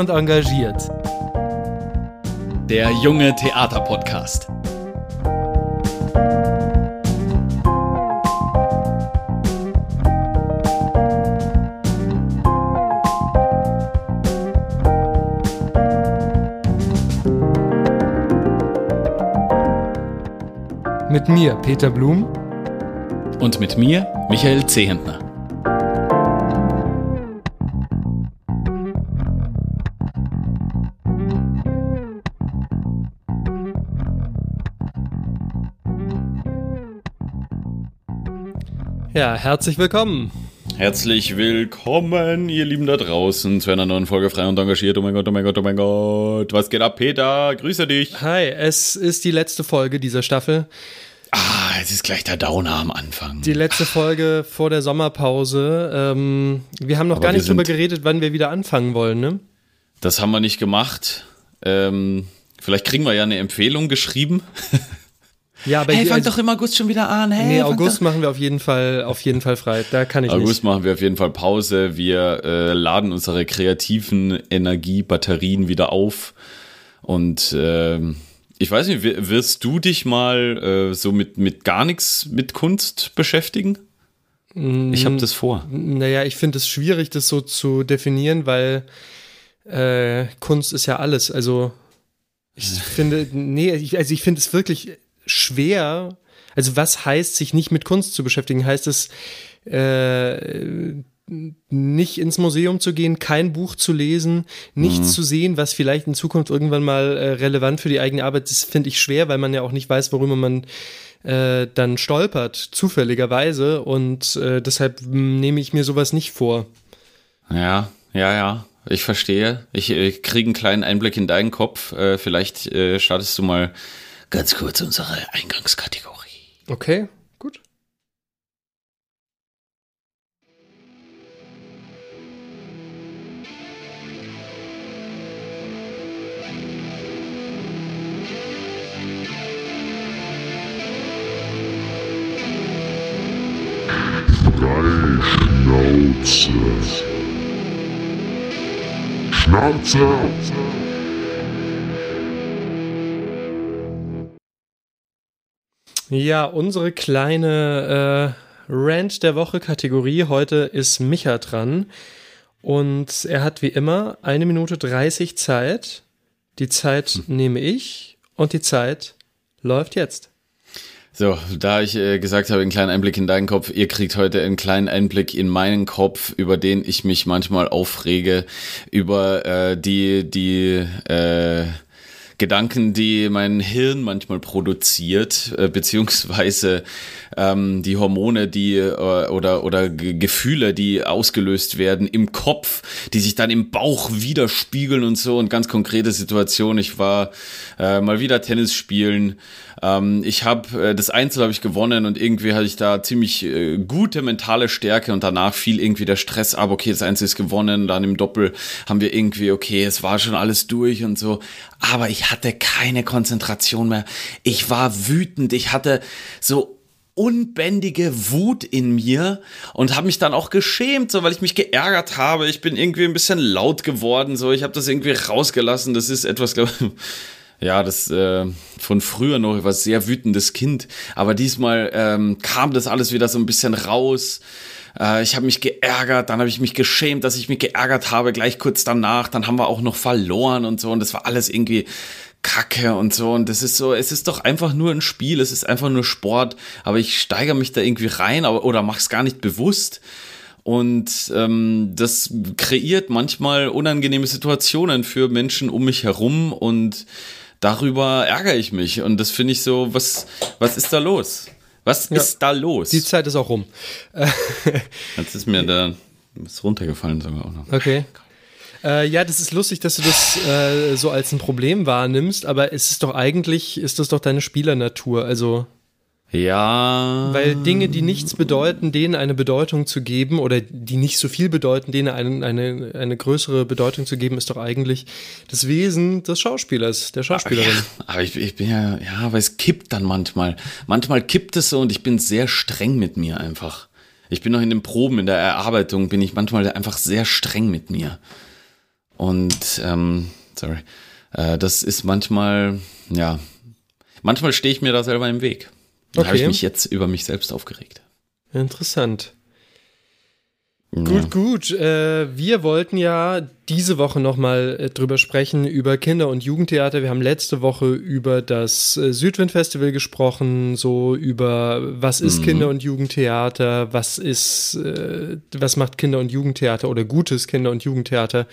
Und engagiert. Der junge Theaterpodcast. Mit mir, Peter Blum. Und mit mir, Michael Zehentner. Ja, herzlich willkommen. Herzlich willkommen, ihr Lieben da draußen, zu einer neuen Folge Frei und Engagiert. Oh mein Gott, oh mein Gott, oh mein Gott. Was geht ab, Peter? Grüße dich. Hi, es ist die letzte Folge dieser Staffel. Ah, es ist gleich der Downer am Anfang. Die letzte Folge vor der Sommerpause. Ähm, wir haben noch Aber gar nicht drüber geredet, wann wir wieder anfangen wollen, ne? Das haben wir nicht gemacht. Ähm, vielleicht kriegen wir ja eine Empfehlung geschrieben. Ja, aber Hey, hier- fang also- doch im August schon wieder an. Hey, Nee, August doch- machen wir auf jeden Fall, auf jeden Fall frei. Da kann ich August machen wir auf jeden Fall Pause. Wir äh, laden unsere kreativen Energiebatterien wieder auf. Und ähm, ich weiß nicht, wi- wirst du dich mal äh, so mit, mit gar nichts mit Kunst beschäftigen? Ich habe das vor. nicht. Naja, ich finde es schwierig, das so zu definieren, weil äh, Kunst ist ja alles. Also ich finde, nee, ich, also ich finde es wirklich schwer. Also was heißt, sich nicht mit Kunst zu beschäftigen? Heißt es, äh, nicht ins Museum zu gehen, kein Buch zu lesen, nichts zu sehen, was vielleicht in Zukunft irgendwann mal äh, relevant für die eigene Arbeit ist, finde ich schwer, weil man ja auch nicht weiß, worüber man äh, dann stolpert, zufälligerweise. Und äh, deshalb mh, nehme ich mir sowas nicht vor. Ja, ja, ja. Ich verstehe. Ich äh, kriege einen kleinen Einblick in deinen Kopf. Äh, vielleicht äh, startest du mal ganz kurz unsere Eingangskategorie. Okay, gut. Schnauze. Schnauze. Ja, unsere kleine äh, Rant der Woche Kategorie heute ist Micha dran. Und er hat wie immer eine Minute 30 Zeit. Die Zeit nehme ich und die Zeit läuft jetzt. So, da ich äh, gesagt habe, einen kleinen Einblick in deinen Kopf, ihr kriegt heute einen kleinen Einblick in meinen Kopf, über den ich mich manchmal aufrege, über äh, die, die äh, Gedanken, die mein Hirn manchmal produziert, äh, beziehungsweise ähm, die Hormone, die äh, oder oder Ge- Gefühle, die ausgelöst werden im Kopf, die sich dann im Bauch widerspiegeln und so. Und ganz konkrete Situation. Ich war äh, mal wieder Tennis spielen. Ähm, ich habe äh, das Einzel habe ich gewonnen und irgendwie hatte ich da ziemlich äh, gute mentale Stärke und danach fiel irgendwie der Stress ab. Okay, das Einzel ist gewonnen. Dann im Doppel haben wir irgendwie okay, es war schon alles durch und so. Aber ich hatte keine Konzentration mehr. Ich war wütend. Ich hatte so unbändige Wut in mir und habe mich dann auch geschämt, so weil ich mich geärgert habe. Ich bin irgendwie ein bisschen laut geworden, so ich habe das irgendwie rausgelassen. Das ist etwas, glaube ich, ja, das äh, von früher noch, ich war sehr wütendes Kind, aber diesmal ähm, kam das alles wieder so ein bisschen raus. Äh, ich habe mich geärgert, dann habe ich mich geschämt, dass ich mich geärgert habe, gleich kurz danach. Dann haben wir auch noch verloren und so und das war alles irgendwie Kacke und so. Und das ist so, es ist doch einfach nur ein Spiel, es ist einfach nur Sport, aber ich steigere mich da irgendwie rein aber, oder mach's gar nicht bewusst. Und ähm, das kreiert manchmal unangenehme Situationen für Menschen um mich herum und darüber ärgere ich mich. Und das finde ich so, was, was ist da los? Was Ja. ist da los? Die Zeit ist auch rum. Jetzt ist mir da ist runtergefallen sogar auch noch. Okay. Äh, ja, das ist lustig, dass du das äh, so als ein Problem wahrnimmst, aber es ist doch eigentlich, ist das doch deine Spielernatur. Also, Ja. weil Dinge, die nichts bedeuten, denen eine Bedeutung zu geben oder die nicht so viel bedeuten, denen eine, eine, eine größere Bedeutung zu geben, ist doch eigentlich das Wesen des Schauspielers, der Schauspielerin. Ja, aber ich, ich bin ja, ja, aber es kippt dann manchmal. Manchmal kippt es so und ich bin sehr streng mit mir einfach. Ich bin noch in den Proben, in der Erarbeitung bin ich manchmal einfach sehr streng mit mir. Und, ähm, sorry, äh, das ist manchmal, ja, manchmal stehe ich mir da selber im Weg. Da habe ich Okay. mich jetzt über mich selbst aufgeregt. Interessant. Ja. Gut, gut. Äh, wir wollten ja diese Woche nochmal äh, drüber sprechen, über Kinder- und Jugendtheater. Wir haben letzte Woche über das äh, Südwind-Festival gesprochen, so über was ist Mhm. Kinder- und Jugendtheater, was ist, äh, was macht Kinder- und Jugendtheater oder gutes Kinder- und Jugendtheater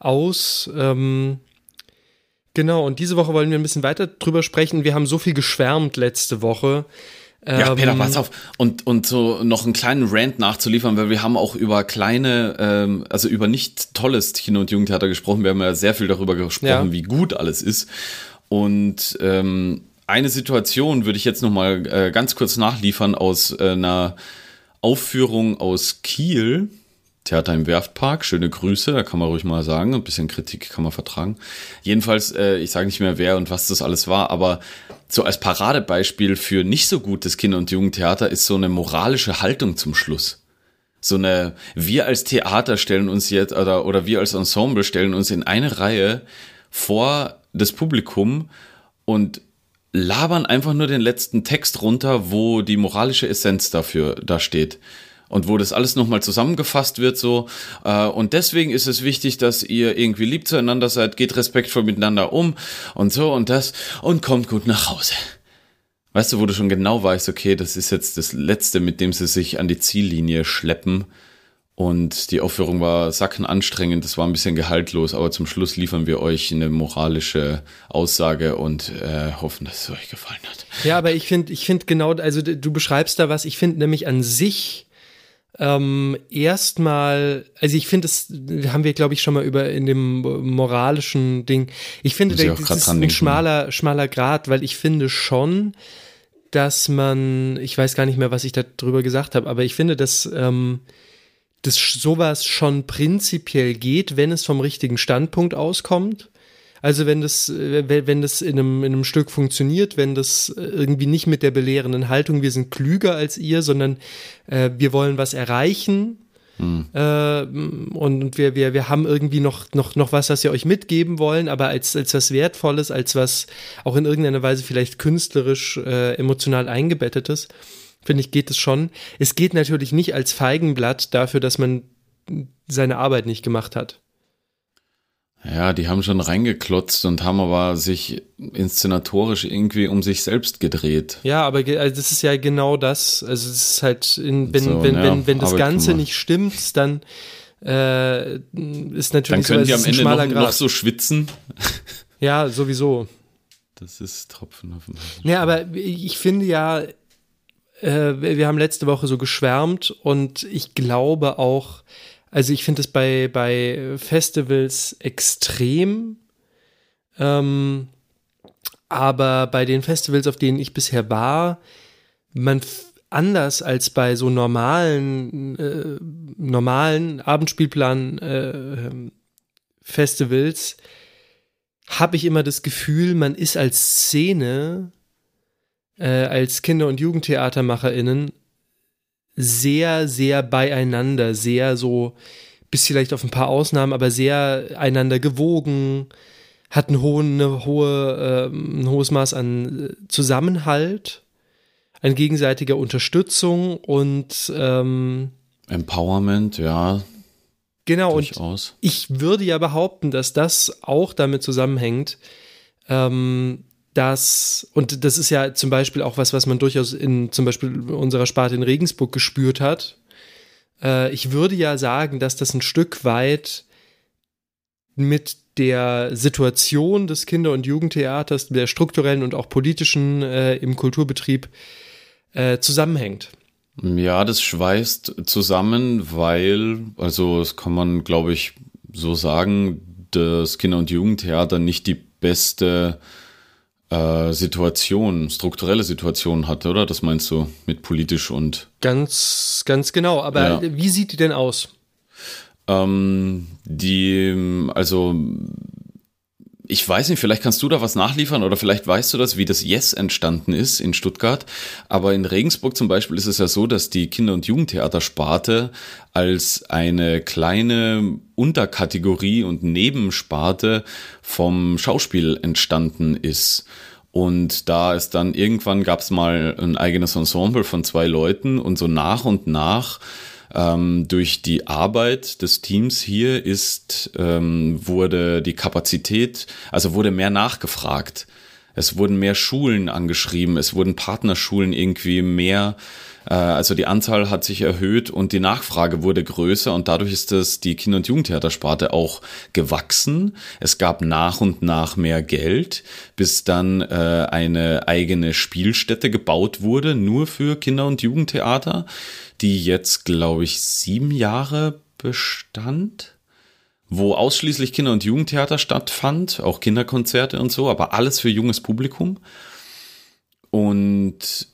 aus. Ähm, genau, und diese Woche wollen wir ein bisschen weiter drüber sprechen. Wir haben so viel geschwärmt letzte Woche. Ja, Ähm, Peter, pass auf. Und, und so noch einen kleinen Rant nachzuliefern, weil wir haben auch über kleine, ähm, also über nicht tolles Kinder- und Jugendtheater gesprochen. Wir haben ja sehr viel darüber gesprochen, Ja. wie gut alles ist. Und ähm, eine Situation würde ich jetzt noch mal äh, ganz kurz nachliefern aus äh, einer Aufführung aus Kiel. Theater im Werftpark, schöne Grüße, da kann man ruhig mal sagen, ein bisschen Kritik kann man vertragen. Jedenfalls, äh, ich sage nicht mehr wer und was das alles war, aber so als Paradebeispiel für nicht so gutes Kinder- und Jugendtheater ist so eine moralische Haltung zum Schluss. So eine, wir als Theater stellen uns jetzt, oder, oder wir als Ensemble stellen uns in eine Reihe vor das Publikum und labern einfach nur den letzten Text runter, wo die moralische Essenz dafür da steht. Und wo das alles nochmal zusammengefasst wird, so. Äh, und deswegen ist es wichtig, dass ihr irgendwie lieb zueinander seid, geht respektvoll miteinander um und so und das und kommt gut nach Hause. Weißt du, wo du schon genau weißt, okay, das ist jetzt das Letzte, mit dem sie sich an die Ziellinie schleppen. Und die Aufführung war sackenanstrengend, das war ein bisschen gehaltlos, aber zum Schluss liefern wir euch eine moralische Aussage und äh, hoffen, dass es euch gefallen hat. Ja, aber ich finde, ich finde genau, also du beschreibst da was, ich finde nämlich an sich ähm, erstmal, also ich finde, das haben wir, glaube ich, schon mal über in dem moralischen Ding. Ich finde, da- das ist ein denken. schmaler, schmaler Grad, weil ich finde schon, dass man, ich weiß gar nicht mehr, was ich da drüber gesagt habe, aber ich finde, dass ähm, dass sch- sowas schon prinzipiell geht, wenn es vom richtigen Standpunkt auskommt. Also wenn das, äh, wenn das in einem, in einem Stück funktioniert, wenn das äh, irgendwie nicht mit der belehrenden Haltung, wir sind klüger als ihr, sondern äh, wir wollen was erreichen äh, und wir, wir, wir haben irgendwie noch, noch, noch was, was wir euch mitgeben wollen, aber als, als was Wertvolles, als was auch in irgendeiner Weise vielleicht künstlerisch, äh, emotional eingebettetes, finde ich, geht es schon. Es geht natürlich nicht als Feigenblatt dafür, dass man seine Arbeit nicht gemacht hat. Ja, die haben schon reingeklotzt und haben aber sich inszenatorisch irgendwie um sich selbst gedreht. Ja, aber also das ist ja genau das. Also es ist halt, in, wenn, So, wenn, ja, wenn, wenn das Arbeit Ganze nicht stimmt, dann äh, ist natürlich Dann so, können es die am Ende schmaler noch, noch so schwitzen. Ja, sowieso. Das ist Tropfen auf dem heißen Ja, aber ich finde ja, äh, wir haben letzte Woche so geschwärmt und ich glaube auch, also ich finde es bei, bei Festivals extrem, ähm, aber bei den Festivals, auf denen ich bisher war, man anders als bei so normalen, äh, normalen Abendspielplan äh, Festivals, habe ich immer das Gefühl, man ist als Szene, äh, als Kinder- und JugendtheatermacherInnen sehr, sehr beieinander, sehr so, bis vielleicht auf ein paar Ausnahmen, aber sehr einander gewogen, hat einen hohen, hohe, ähm, ein hohes Maß an äh, Zusammenhalt, an gegenseitiger Unterstützung und ähm, Empowerment, ja, genau, und durchaus. ich würde ja behaupten, dass das auch damit zusammenhängt, ähm, dass, und das ist ja zum Beispiel auch was, was man durchaus in zum Beispiel unserer Sparte in Regensburg gespürt hat. Äh, ich würde ja sagen, dass das ein Stück weit mit der Situation des Kinder- und Jugendtheaters, der strukturellen und auch politischen äh, im Kulturbetrieb äh, zusammenhängt. Ja, das schweißt zusammen, weil, also das kann man, glaube ich, so sagen, das Kinder- und Jugendtheater nicht die beste äh, Situation, strukturelle Situation hatte, oder? Das meinst du mit politisch und Ganz, ganz genau. Aber Ja. wie sieht die denn aus? ähm, die, also ich weiß nicht, vielleicht kannst du da was nachliefern oder vielleicht weißt du das, wie das Yes entstanden ist in Stuttgart. Aber in Regensburg zum Beispiel ist es ja so, dass die Kinder- und Jugendtheatersparte als eine kleine Unterkategorie und Nebensparte vom Schauspiel entstanden ist. Und da ist dann irgendwann gab es mal ein eigenes Ensemble von zwei Leuten und so nach und nach ähm, durch die Arbeit des Teams hier ist, ähm, wurde die Kapazität, also wurde mehr nachgefragt. Es wurden mehr Schulen angeschrieben, es wurden Partnerschulen irgendwie mehr also die Anzahl hat sich erhöht und die Nachfrage wurde größer und dadurch ist das die Kinder- und Jugendtheatersparte auch gewachsen. Es gab nach und nach mehr Geld, bis dann äh, eine eigene Spielstätte gebaut wurde, nur für Kinder- und Jugendtheater, die jetzt, glaube ich, sieben Jahre bestand wo ausschließlich Kinder- und Jugendtheater stattfand, auch Kinderkonzerte und so, aber alles für junges Publikum. Und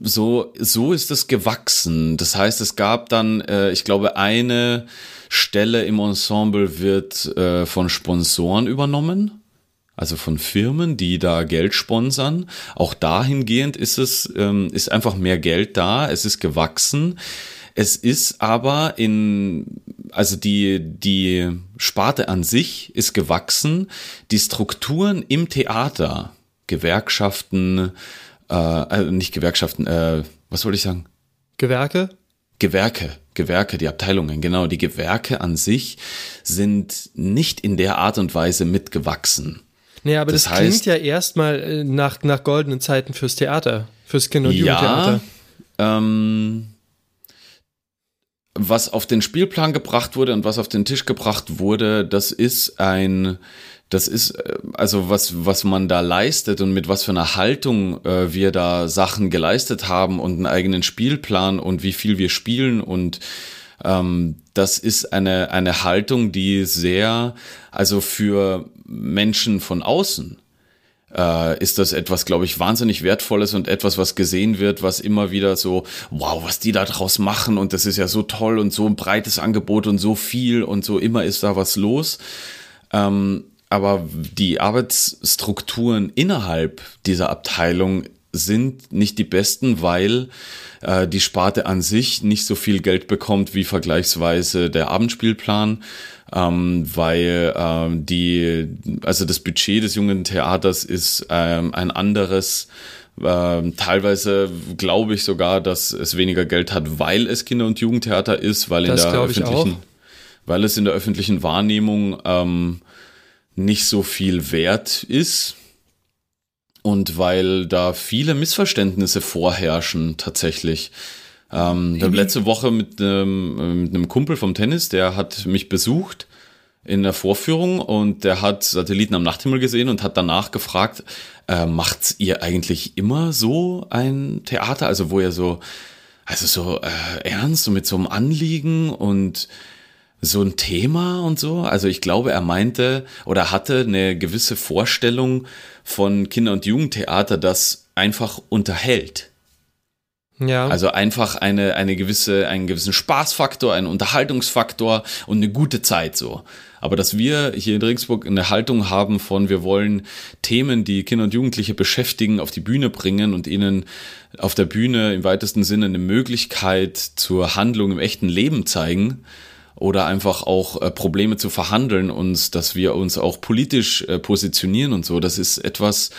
so, so ist es gewachsen. Das heißt, es gab dann, äh, ich glaube, eine Stelle im Ensemble wird äh, von Sponsoren übernommen. Also von Firmen, die da Geld sponsern. Auch dahingehend ist es, ähm, ist einfach mehr Geld da. Es ist gewachsen. Es ist aber in, also die, die Sparte an sich ist gewachsen. Die Strukturen im Theater, Gewerkschaften, äh, äh, nicht Gewerkschaften, äh, was wollte ich sagen? Gewerke? Gewerke, Gewerke, die Abteilungen, genau, die Gewerke an sich sind nicht in der Art und Weise mitgewachsen. Nee, aber das, das heißt, klingt ja erstmal äh, nach, nach goldenen Zeiten fürs Theater, fürs Kinder- und Jugendtheater. Ja, ähm, was auf den Spielplan gebracht wurde und was auf den Tisch gebracht wurde, das ist ein das ist äh, also was was man da leistet und mit was für einer Haltung äh, wir da Sachen geleistet haben und einen eigenen Spielplan und wie viel wir spielen und ähm, das ist eine eine Haltung, die sehr also für Menschen von außen äh, ist das etwas, glaube ich, wahnsinnig wertvolles und etwas, was gesehen wird, was immer wieder so, wow, was die da draus machen und das ist ja so toll und so ein breites Angebot und so viel und so immer ist da was los. Ähm, aber die Arbeitsstrukturen innerhalb dieser Abteilung sind nicht die besten, weil äh, die Sparte an sich nicht so viel Geld bekommt wie vergleichsweise der Abendspielplan, ähm, weil ähm, die, also das Budget des jungen Theaters ist ähm, ein anderes. Ähm, teilweise glaube ich sogar, dass es weniger Geld hat, weil es Kinder- und Jugendtheater ist, weil in der öffentlichen, weil es in der öffentlichen Wahrnehmung ähm, nicht so viel wert ist und weil da viele Missverständnisse vorherrschen tatsächlich. Ähm, ich habe letzte Woche mit, ähm, mit einem Kumpel vom Tennis, der hat mich besucht in der Vorführung und der hat Satelliten am Nachthimmel gesehen und hat danach gefragt, äh, macht ihr eigentlich immer so ein Theater, also wo ihr so, also so äh, ernst und mit so einem Anliegen und so ein Thema und so. Also ich glaube, er meinte oder hatte eine gewisse Vorstellung von Kinder- und Jugendtheater, das einfach unterhält. Ja. Also einfach eine, eine gewisse, einen gewissen Spaßfaktor, einen Unterhaltungsfaktor und eine gute Zeit so. Aber dass wir hier in Regensburg eine Haltung haben von, wir wollen Themen, die Kinder und Jugendliche beschäftigen, auf die Bühne bringen und ihnen auf der Bühne im weitesten Sinne eine Möglichkeit zur Handlung im echten Leben zeigen, oder einfach auch äh, Probleme zu verhandeln und dass wir uns auch politisch äh, positionieren und so. Das ist etwas,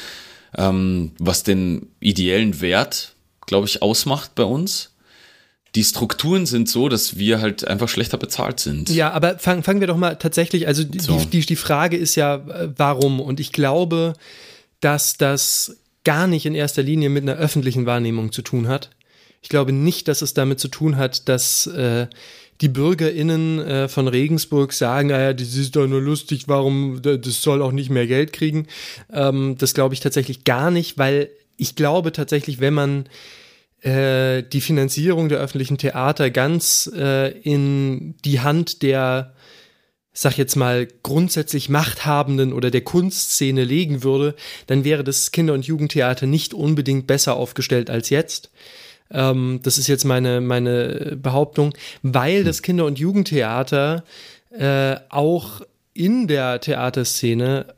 ähm, was den ideellen Wert, glaube ich, ausmacht bei uns. Die Strukturen sind so, dass wir halt einfach schlechter bezahlt sind. Ja, aber fang, fangen wir doch mal tatsächlich, also die, so. die, die Frage ist ja, äh, warum? Und ich glaube, dass das gar nicht in erster Linie mit einer öffentlichen Wahrnehmung zu tun hat. Ich glaube nicht, dass es damit zu tun hat, dass äh, die BürgerInnen äh, von Regensburg sagen, naja, das ist doch nur lustig, warum, das soll auch nicht mehr Geld kriegen. Ähm, das glaube ich tatsächlich gar nicht, weil ich glaube tatsächlich, wenn man äh, die Finanzierung der öffentlichen Theater ganz äh, in die Hand der sag jetzt mal, grundsätzlich Machthabenden oder der Kunstszene legen würde, dann wäre das Kinder- und Jugendtheater nicht unbedingt besser aufgestellt als jetzt. Ähm, das ist jetzt meine, meine Behauptung, weil das Kinder- und Jugendtheater äh, auch in der Theaterszene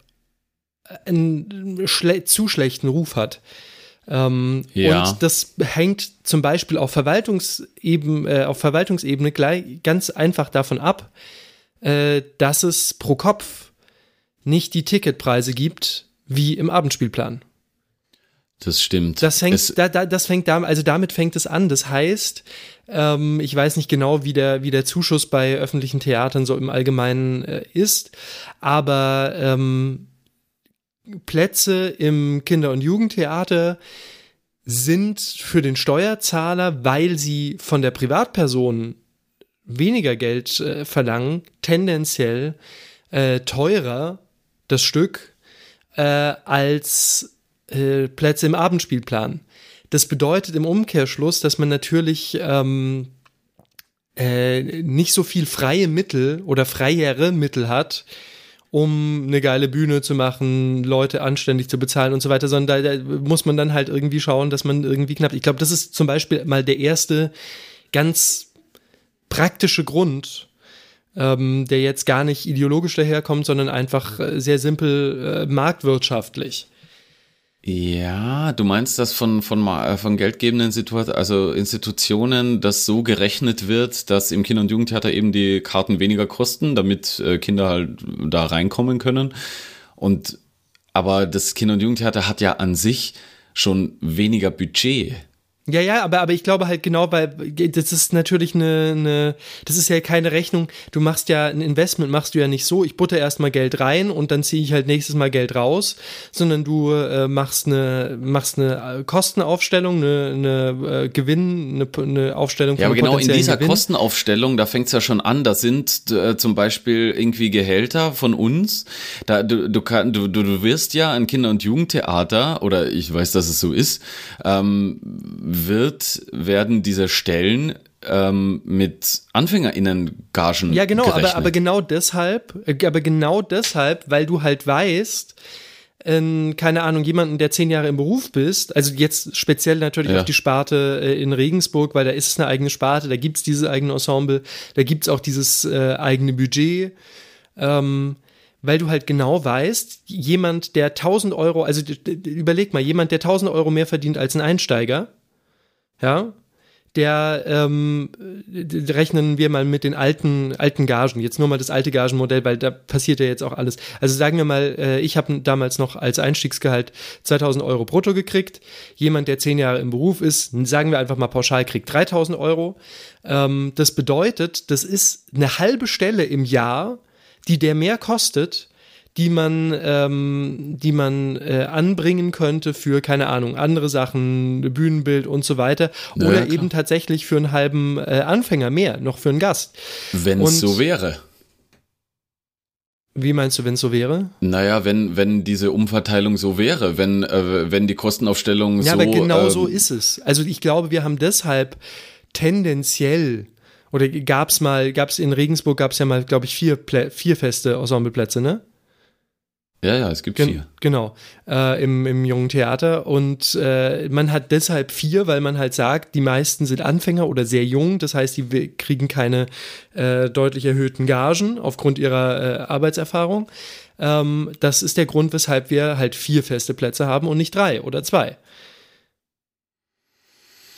einen schle zu schlechten Ruf hat. Ähm, Ja. Und das hängt zum Beispiel auf, Verwaltungseben, äh, auf Verwaltungsebene gleich, ganz einfach davon ab, äh, dass es pro Kopf nicht die Ticketpreise gibt wie im Abendspielplan. Das stimmt. Das fängt, da, da, das fängt da, also damit fängt es an. Das heißt, ähm, ich weiß nicht genau, wie der, wie der Zuschuss bei öffentlichen Theatern so im Allgemeinen äh, ist, aber ähm, Plätze im Kinder- und Jugendtheater sind für den Steuerzahler, weil sie von der Privatperson weniger Geld äh, verlangen, tendenziell äh, teurer das Stück äh, als äh, Plätze im Abendspielplan. Das bedeutet im Umkehrschluss, dass man natürlich ähm, äh, nicht so viel freie Mittel oder freiere Mittel hat, um eine geile Bühne zu machen, Leute anständig zu bezahlen und so weiter, sondern da, da muss man dann halt irgendwie schauen, dass man irgendwie knapp. Ich glaube, das ist zum Beispiel mal der erste ganz praktische Grund, ähm, der jetzt gar nicht ideologisch daherkommt, sondern einfach äh, sehr simpel äh, marktwirtschaftlich. Ja, du meinst, dass von, von, äh, von geldgebenden Situationen, also Institutionen, das so gerechnet wird, dass im Kinder- und Jugendtheater eben die Karten weniger kosten, damit äh, Kinder halt da reinkommen können. Und aber das Kinder- und Jugendtheater hat ja an sich schon weniger Budget. Ja, ja, aber, aber ich glaube halt genau, weil das ist natürlich eine, eine, das ist ja keine Rechnung. Du machst ja ein Investment, machst du ja nicht so, ich butter erstmal Geld rein und dann ziehe ich halt nächstes Mal Geld raus, sondern du äh, machst eine, machst eine äh, Kostenaufstellung, eine, eine äh, Gewinn, eine, eine Aufstellung Ja, aber genau in dieser Gewinn. Kostenaufstellung, da fängt's ja schon an. Da sind äh, zum Beispiel irgendwie Gehälter von uns. Da du du, kann, du du du wirst ja an Kinder- und Jugendtheater oder ich weiß, dass es so ist, ähm, wird werden diese Stellen ähm, mit AnfängerInnen-Gagen Ja, genau, aber, gerechnet. aber genau deshalb, äh, aber genau deshalb, weil du halt weißt, ähm, keine Ahnung, jemanden, der zehn Jahre im Beruf bist, also jetzt speziell natürlich Ja. auf die Sparte äh, in Regensburg, weil da ist es eine eigene Sparte, da gibt's dieses eigene Ensemble, da gibt's auch dieses äh, eigene Budget, ähm, weil du halt genau weißt, jemand, der 1000 Euro, also überleg mal, jemand, der 1000 Euro mehr verdient als ein Einsteiger, ja, der ähm, rechnen wir mal mit den alten alten Gagen. Jetzt nur mal das alte Gagenmodell, weil da passiert ja jetzt auch alles. Also sagen wir mal, äh, ich habe damals noch als Einstiegsgehalt 2000 Euro brutto gekriegt. Jemand, der zehn Jahre im Beruf ist, sagen wir einfach mal pauschal, kriegt 3000 Euro. Ähm, das bedeutet, das ist eine halbe Stelle im Jahr, die der mehr kostet, die man, ähm, die man äh, anbringen könnte für, keine Ahnung, andere Sachen, Bühnenbild und so weiter. Ja, Oder klar. eben tatsächlich für einen halben äh, Anfänger mehr, noch für einen Gast. wenn es so wäre. Wie meinst du, wenn es so wäre? Naja, wenn, wenn diese Umverteilung so wäre, wenn, äh, wenn die Kostenaufstellung Ja, so. aber genau so ähm, ist es. Also ich glaube, wir haben deshalb tendenziell oder gab's mal, gab's in Regensburg gab's ja mal, glaube ich, vier, Plä vier feste Ensembleplätze, ne? Ja, ja, es gibt Gen vier. Genau, äh, im, im jungen Theater. Und äh, man hat deshalb vier, weil man halt sagt, die meisten sind Anfänger oder sehr jung. Das heißt, die kriegen keine äh, deutlich erhöhten Gagen aufgrund ihrer äh, Arbeitserfahrung. Ähm, das ist der Grund, weshalb wir halt vier feste Plätze haben und nicht drei oder zwei.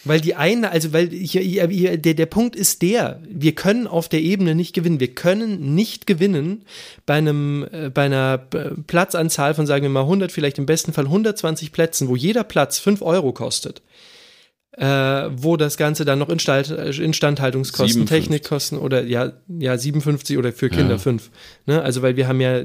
Weil die eine, also weil hier, hier, der, der Punkt ist der, wir können auf der Ebene nicht gewinnen. Wir können nicht gewinnen bei einem, äh, bei einer äh, Platzanzahl von, sagen wir mal, 100, vielleicht im besten Fall 120 Plätzen, wo jeder Platz 5 Euro kostet. Äh, wo das Ganze dann noch Instand, äh, Instandhaltungskosten, 57. Technikkosten oder ja, ja, 57 oder für Kinder Ja. 5. Ne? Also weil wir haben ja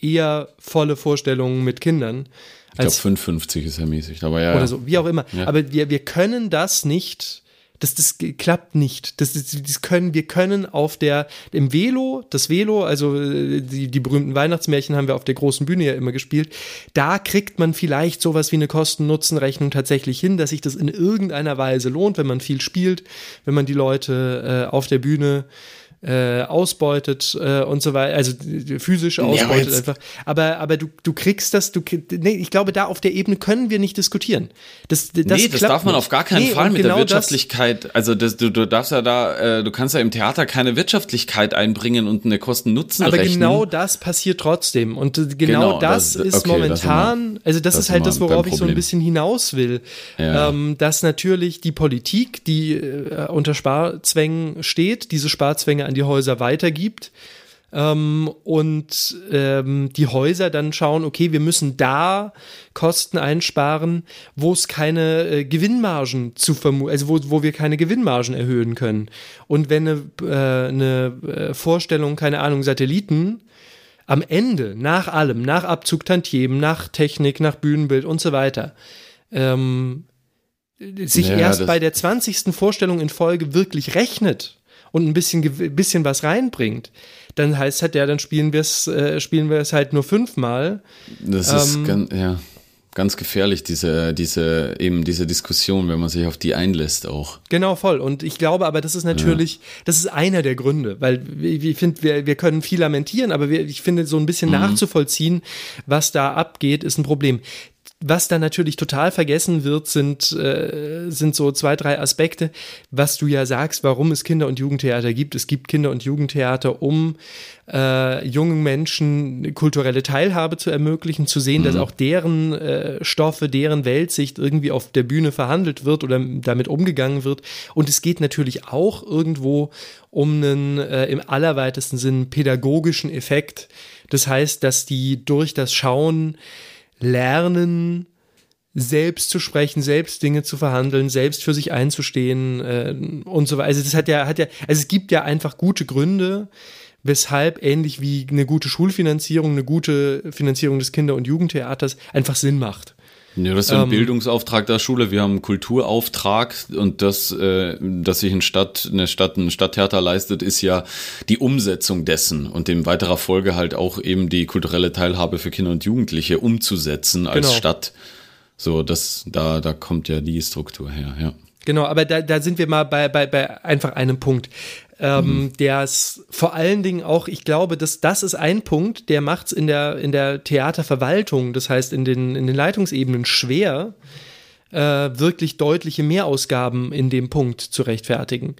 eher volle Vorstellungen mit Kindern. Ich glaube, als 5,50 ist ja mäßig, aber ja. oder so, wie auch immer. Ja. Aber wir, wir können das nicht, das, das klappt nicht. Das, das, das können, wir können auf der, im Velo, das Velo, also äh, die, die berühmten Weihnachtsmärchen haben wir auf der großen Bühne ja immer gespielt, da kriegt man vielleicht sowas wie eine Kosten-Nutzen-Rechnung tatsächlich hin, dass sich das in irgendeiner Weise lohnt, wenn man viel spielt, wenn man die Leute äh, auf der Bühne äh, ausbeutet äh, und so weiter, also äh, physisch ausbeutet ja, einfach. Aber, aber du, du kriegst das, du, nee, ich glaube, da auf der Ebene können wir nicht diskutieren. Das, das nee, das darf man nicht. auf gar keinen nee, Fall mit genau der Wirtschaftlichkeit. Also das, du, du darfst ja da, äh, du kannst ja im Theater keine Wirtschaftlichkeit einbringen und eine Kosten-Nutzen Aber rechnen. genau das passiert trotzdem. Und äh, genau, Genau, das, das- ist okay, momentan, das also das, das ist halt das, worauf ich so ein bisschen hinaus will. Ja. Ähm, dass natürlich die Politik, die äh, unter Sparzwängen steht, diese Sparzwänge an die Häuser weitergibt. Ähm, und ähm, die Häuser dann schauen, okay, wir müssen da Kosten einsparen, wo es keine äh, Gewinnmargen zu vermuten, also wo, wo wir keine Gewinnmargen erhöhen können. Und wenn eine, äh, eine äh, Vorstellung, keine Ahnung, Satelliten am Ende, nach allem, nach Abzug Tantiemen, nach Technik, nach Bühnenbild und so weiter, ähm, sich Ja, erst bei der 20. Vorstellung in Folge wirklich rechnet und ein bisschen, bisschen was reinbringt, dann heißt halt, ja, dann spielen wir es, äh, spielen wir es halt nur fünfmal. Das ist Ähm, ganz, ja, ganz gefährlich, diese, diese, eben diese Diskussion, wenn man sich auf die einlässt auch. Genau, voll. Und ich glaube aber, das ist natürlich, das ist einer der Gründe, weil ich finde, wir, wir können viel lamentieren, aber wir, ich finde, so ein bisschen nachzuvollziehen, was da abgeht, ist ein Problem. Was da natürlich total vergessen wird, sind, äh, sind so zwei, drei Aspekte, was du ja sagst, warum es Kinder- und Jugendtheater gibt. Es gibt Kinder- und Jugendtheater, um äh, jungen Menschen kulturelle Teilhabe zu ermöglichen, zu sehen, dass auch deren äh, Stoffe, deren Weltsicht irgendwie auf der Bühne verhandelt wird oder damit umgegangen wird. Und es geht natürlich auch irgendwo um einen äh, im allerweitesten Sinn pädagogischen Effekt. Das heißt, dass die durch das Schauen lernen, selbst zu sprechen, selbst Dinge zu verhandeln, selbst für sich einzustehen äh, und so weiter. Also das hat ja, hat ja, also es gibt ja einfach gute Gründe, weshalb ähnlich wie eine gute Schulfinanzierung, eine gute Finanzierung des Kinder- und Jugendtheaters einfach Sinn macht. Ja, das ist ein Ähm, Bildungsauftrag der Schule. Wir haben einen Kulturauftrag und das, äh, dass sich eine Stadt, eine Stadt, ein Stadttheater leistet, ist ja die Umsetzung dessen und in weiterer Folge halt auch eben die kulturelle Teilhabe für Kinder und Jugendliche umzusetzen als Genau. Stadt. So, das, da, da kommt ja die Struktur her, ja. Genau, aber da, da sind wir mal bei, bei, bei einfach einem Punkt. Ähm, Der ist vor allen Dingen auch, ich glaube, dass das ist ein Punkt, der macht es in der, in der Theaterverwaltung, das heißt in den, in den Leitungsebenen schwer, äh, wirklich deutliche Mehrausgaben in dem Punkt zu rechtfertigen.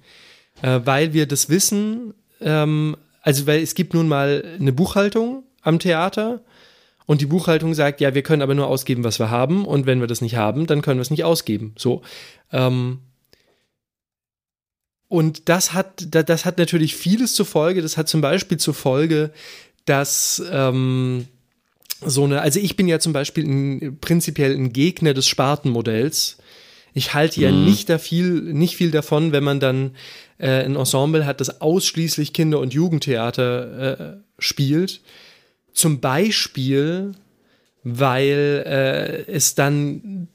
Äh, weil wir das wissen, ähm, also weil es gibt nun mal eine Buchhaltung am Theater und die Buchhaltung sagt, ja, wir können aber nur ausgeben, was wir haben und wenn wir das nicht haben, dann können wir es nicht ausgeben. So. Ähm, und das hat, da- das hat natürlich vieles zur Folge. Das hat zum Beispiel zur Folge, dass ähm, so eine, also ich bin ja zum Beispiel ein, prinzipiell ein Gegner des Spartenmodells. Ich halte ja nicht, da viel, nicht viel davon, wenn man dann äh, ein Ensemble hat, das ausschließlich Kinder- und Jugendtheater äh, spielt. Zum Beispiel, weil äh, es dann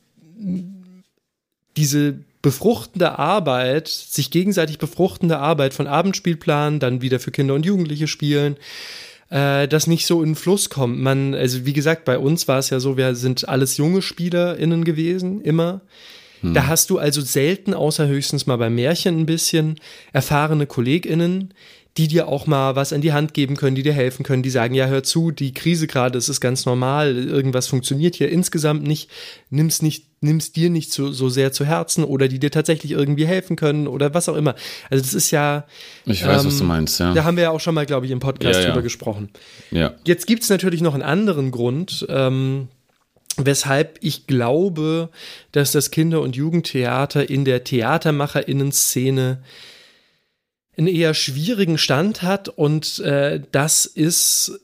diese befruchtende Arbeit, sich gegenseitig befruchtende Arbeit von Abendspielplan, dann wieder für Kinder und Jugendliche spielen, äh, das nicht so in den Fluss kommt. Man, also wie gesagt, bei uns war es ja so, wir sind alles junge SpielerInnen gewesen, immer. Da hast du also selten, außer höchstens mal beim Märchen ein bisschen, erfahrene KollegInnen, die dir auch mal was an die Hand geben können, die dir helfen können, die sagen, ja, hör zu, die Krise gerade, es ist ganz normal, irgendwas funktioniert hier insgesamt nicht, nimm's nicht, nimm's dir nicht so, so sehr zu Herzen oder die dir tatsächlich irgendwie helfen können oder was auch immer. Also das ist ja, Ich weiß, was Ähm, du meinst, ja. da haben wir ja auch schon mal, glaube ich, im Podcast Ja, ja. drüber gesprochen. ja. Jetzt gibt es natürlich noch einen anderen Grund, ähm, weshalb ich glaube, dass das Kinder- und Jugendtheater in der Theatermacherinnen-Szene einen eher schwierigen Stand hat und äh, das ist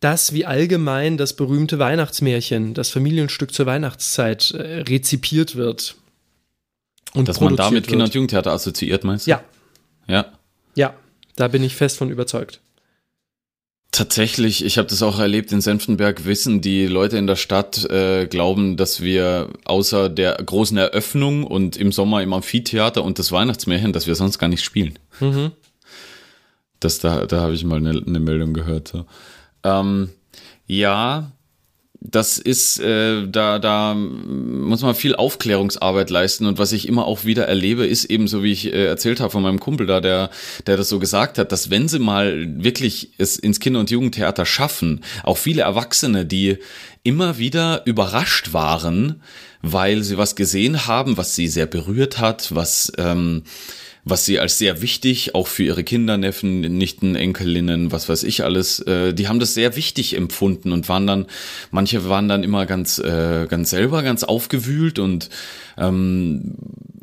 das, wie allgemein das berühmte Weihnachtsmärchen, das Familienstück zur Weihnachtszeit äh, rezipiert wird. Und Dass man damit Kinder- und. Jugendtheater assoziiert, meinst du? Ja, Ja. ja, da bin ich fest von überzeugt. Tatsächlich, ich habe das auch erlebt in Senftenberg, wissen die Leute in der Stadt, äh, glauben, dass wir außer der großen Eröffnung und im Sommer im Amphitheater und das Weihnachtsmärchen, dass wir sonst gar nicht spielen. Mhm. Das, da da habe ich mal eine, eine Meldung gehört. So. Ähm, ja, das ist, äh, da, da muss man viel Aufklärungsarbeit leisten. Und was ich immer auch wieder erlebe, ist eben so, wie ich äh, erzählt habe von meinem Kumpel da, der, der das so gesagt hat, dass wenn sie mal wirklich es ins Kinder- und Jugendtheater schaffen, auch viele Erwachsene, die immer wieder überrascht waren, weil sie was gesehen haben, was sie sehr berührt hat, was ähm, was sie als sehr wichtig, auch für ihre Kinder, Neffen, Nichten, Enkelinnen, was weiß ich alles, äh, die haben das sehr wichtig empfunden und waren dann, manche waren dann immer ganz, äh, ganz selber, ganz aufgewühlt und ähm,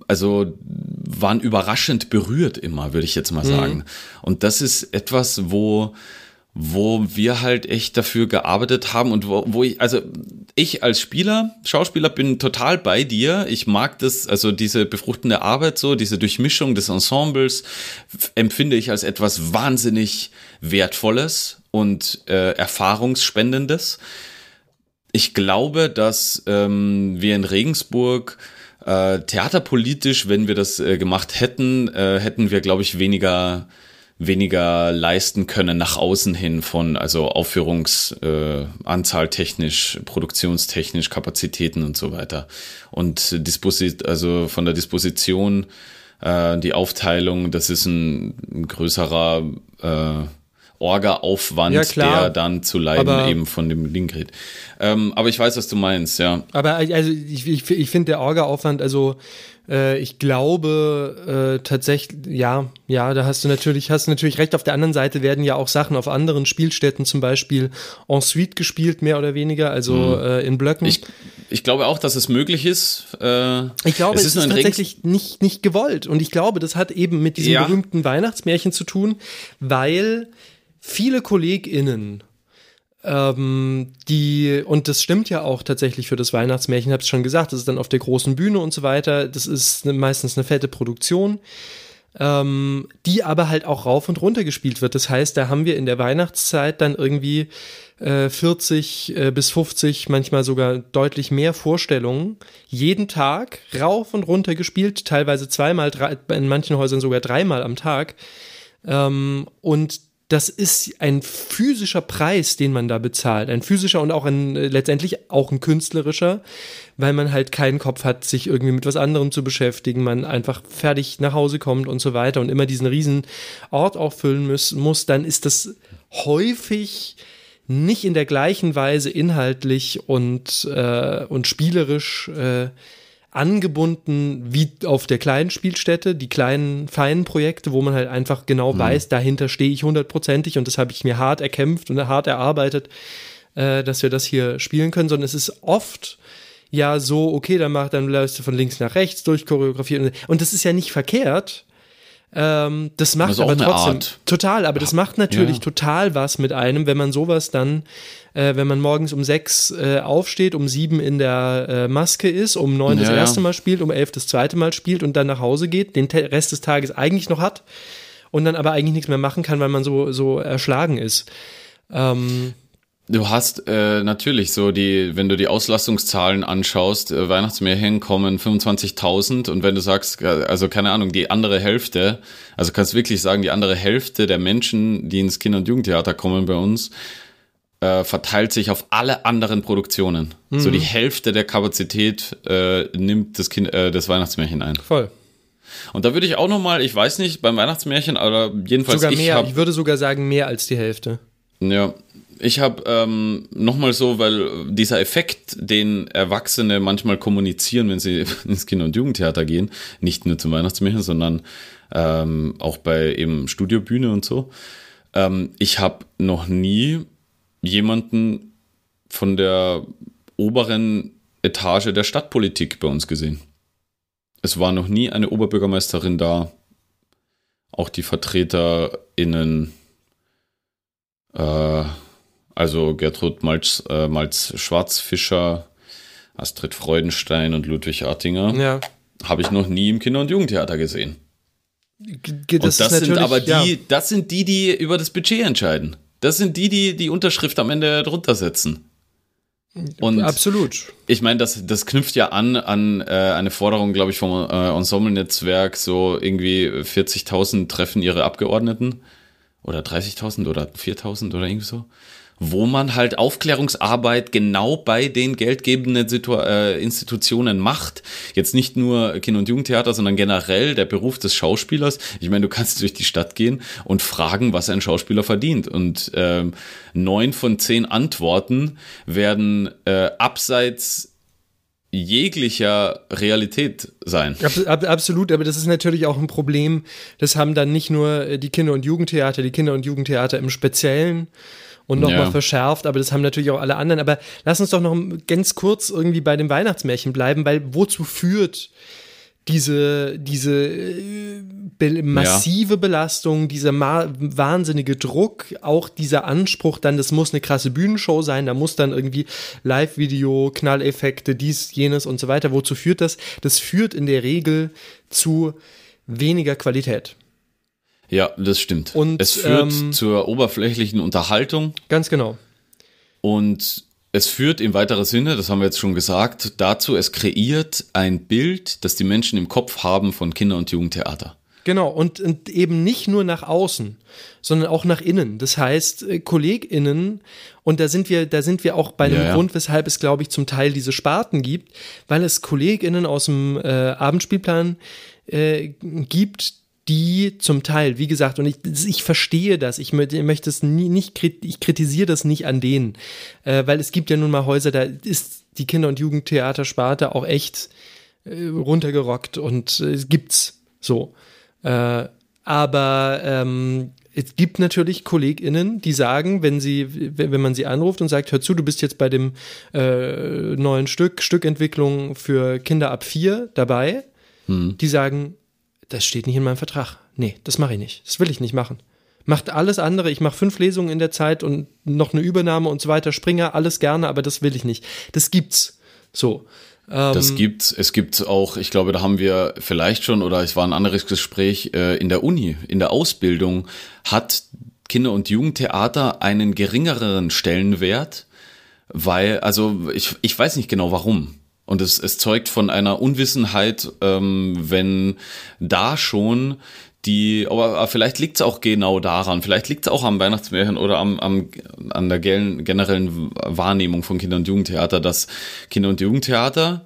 also waren überraschend berührt immer, würde ich jetzt mal mhm. sagen. Mhm. Und das ist etwas, wo wo wir halt echt dafür gearbeitet haben und wo, wo ich, also ich als Spieler, Schauspieler bin total bei dir. Ich mag das, also diese befruchtende Arbeit so, diese Durchmischung des Ensembles empfinde ich als etwas wahnsinnig Wertvolles und äh, Erfahrungsspendendes. Ich glaube, dass ähm, wir in Regensburg äh, theaterpolitisch, wenn wir das äh, gemacht hätten, äh, hätten wir, glaube ich, weniger weniger leisten können nach außen hin von, also Aufführungsanzahl äh, technisch, produktionstechnisch, Kapazitäten und so weiter. Und Disposit, also von der Disposition, äh, die Aufteilung, das ist ein, ein größerer äh, Orga-Aufwand, ja, der dann zu leiden aber, eben von dem geht. Ähm, aber ich weiß, was du meinst, ja. Aber also ich, ich, ich finde der Orga-Aufwand, also äh, ich glaube äh, tatsächlich, ja, ja, da hast du natürlich, hast du natürlich recht. Auf der anderen Seite werden ja auch Sachen auf anderen Spielstätten zum Beispiel en suite gespielt, mehr oder weniger, also mhm. äh, in Blöcken. Ich, ich glaube auch, dass es möglich ist. Äh, ich glaube, es ist, es ist tatsächlich nicht, nicht gewollt. Und ich glaube, das hat eben mit diesem ja. berühmten Weihnachtsmärchen zu tun, weil viele KollegInnen ähm, die, und das stimmt ja auch tatsächlich für das Weihnachtsmärchen, es schon gesagt, das ist dann auf der großen Bühne und so weiter. Das ist ne, meistens eine fette Produktion, ähm, die aber halt auch rauf und runter gespielt wird. Das heißt, da haben wir in der Weihnachtszeit dann irgendwie äh, 40 äh, bis 50, manchmal sogar deutlich mehr Vorstellungen, jeden Tag rauf und runter gespielt, teilweise zweimal, drei, in manchen Häusern sogar dreimal am Tag. Ähm, und das ist ein physischer Preis, den man da bezahlt. Ein physischer und auch ein, letztendlich auch ein künstlerischer, weil man halt keinen Kopf hat, sich irgendwie mit was anderem zu beschäftigen, man einfach fertig nach Hause kommt und so weiter und immer diesen riesen Ort auch füllen muss, muss dann ist das häufig nicht in der gleichen Weise inhaltlich und, äh, und spielerisch äh, angebunden wie auf der kleinen Spielstätte, die kleinen, feinen Projekte, wo man halt einfach genau mhm. weiß, dahinter stehe ich hundertprozentig und das habe ich mir hart erkämpft und hart erarbeitet, äh, dass wir das hier spielen können, sondern es ist oft ja so, okay, dann mach, dann läufst du von links nach rechts durch choreografieren und das ist ja nicht verkehrt. Ähm, das macht das aber trotzdem Art. total, aber das macht natürlich ja. total was mit einem, wenn man sowas dann äh, wenn man morgens um sechs äh, aufsteht, um sieben in der äh, Maske ist, um neun ja, das erste Mal spielt, um elf das zweite Mal spielt und dann nach Hause geht, den Rest des Tages eigentlich noch hat und dann aber eigentlich nichts mehr machen kann, weil man so, so erschlagen ist. Ähm, Du hast äh, natürlich so die, wenn du die Auslastungszahlen anschaust, äh, Weihnachtsmärchen kommen 25.000 und wenn du sagst, äh, also keine Ahnung, die andere Hälfte, also kannst wirklich sagen, die andere Hälfte der Menschen, die ins Kinder- und Jugendtheater kommen bei uns, äh, verteilt sich auf alle anderen Produktionen. Mhm. So die Hälfte der Kapazität äh, nimmt das, kind, äh, das Weihnachtsmärchen ein. Voll. Und da würde ich auch noch mal, ich weiß nicht, beim Weihnachtsmärchen, aber jedenfalls sogar mehr. Ich, hab, ich würde sogar sagen mehr als die Hälfte. Ja, ich habe ähm, nochmal so, weil dieser Effekt, den Erwachsene manchmal kommunizieren, wenn sie ins Kinder- und Jugendtheater gehen, nicht nur zum Weihnachtsmärchen, sondern ähm, auch bei eben Studiobühne und so. Ähm, ich habe noch nie jemanden von der oberen Etage der Stadtpolitik bei uns gesehen. Es war noch nie eine Oberbürgermeisterin da. Auch die VertreterInnen, äh, also Gertrud Malz, äh, Malz Schwarzfischer, Astrid Freudenstein und Ludwig Artinger, ja. habe ich noch nie im Kinder- und Jugendtheater gesehen. Das und das sind aber die, ja. das sind die, die über das Budget entscheiden. Das sind die, die die Unterschrift am Ende drunter setzen. Und Absolut. Ich meine, das, das knüpft ja an an äh, eine Forderung, glaube ich, vom äh, Ensemble-Netzwerk, so irgendwie 40.000 treffen ihre Abgeordneten oder 30.000 oder 4.000 oder irgendwie so. Wo man halt Aufklärungsarbeit genau bei den geldgebenden Situ äh, Institutionen macht. Jetzt nicht nur Kinder- und Jugendtheater, sondern generell der Beruf des Schauspielers. Ich meine, du kannst durch die Stadt gehen und fragen, was ein Schauspieler verdient. Und ähm, neun von zehn Antworten werden äh, abseits jeglicher Realität sein. Ab, absolut, aber das ist natürlich auch ein Problem. Das haben dann nicht nur äh, die Kinder- und Jugendtheater, die Kinder- und Jugendtheater im Speziellen und nochmal ja. verschärft, aber das haben natürlich auch alle anderen. Aber lass uns doch noch ganz kurz irgendwie bei dem Weihnachtsmärchen bleiben, weil wozu führt diese, diese äh, be massive ja. Belastung, dieser wahnsinnige Druck, auch dieser Anspruch, dann, das muss eine krasse Bühnenshow sein, da muss dann irgendwie Live-Video, Knalleffekte, dies, jenes und so weiter. Wozu führt das? Das führt in der Regel zu weniger Qualität. Ja, das stimmt. Und, es führt ähm, zur oberflächlichen Unterhaltung. Ganz genau. Und es führt im weiteren Sinne, das haben wir jetzt schon gesagt, dazu, es kreiert ein Bild, das die Menschen im Kopf haben von Kinder- und Jugendtheater. Genau, und, und, eben nicht nur nach außen, sondern auch nach innen. Das heißt, äh, KollegInnen, und da sind wir, da sind wir auch bei einem Ja, ja. Grund, weshalb es, glaube ich, zum Teil diese Sparten gibt, weil es KollegInnen aus dem äh, Abendspielplan äh, gibt, die zum Teil, wie gesagt, und ich, ich verstehe das, ich möchte, ich möchte es nie, nicht, ich kritisiere das nicht an denen, äh, weil es gibt ja nun mal Häuser, da ist die Kinder- und Jugendtheatersparte auch echt äh, runtergerockt und äh, gibt's. So. Äh, aber ähm, es gibt natürlich KollegInnen, die sagen, wenn sie, wenn man sie anruft und sagt, hör zu, du bist jetzt bei dem äh, neuen Stück, Stückentwicklung für Kinder ab vier dabei, die sagen, das steht nicht in meinem Vertrag. Nee, das mache ich nicht. Das will ich nicht machen. Macht alles andere. Ich mache fünf Lesungen in der Zeit und noch eine Übernahme und so weiter. Springer, alles gerne, aber das will ich nicht. Das gibt's. So. Ähm, Das gibt es gibt auch, ich glaube, da haben wir vielleicht schon, oder es war ein anderes Gespräch, äh, in der Uni, in der Ausbildung hat Kinder- und Jugendtheater einen geringeren Stellenwert, weil, also ich, ich weiß nicht genau warum. Und es, es zeugt von einer Unwissenheit, ähm, wenn da schon die, aber vielleicht liegt es auch genau daran, vielleicht liegt es auch am Weihnachtsmärchen oder am, am, an der generellen Wahrnehmung von Kinder- und Jugendtheater, dass Kinder- und Jugendtheater,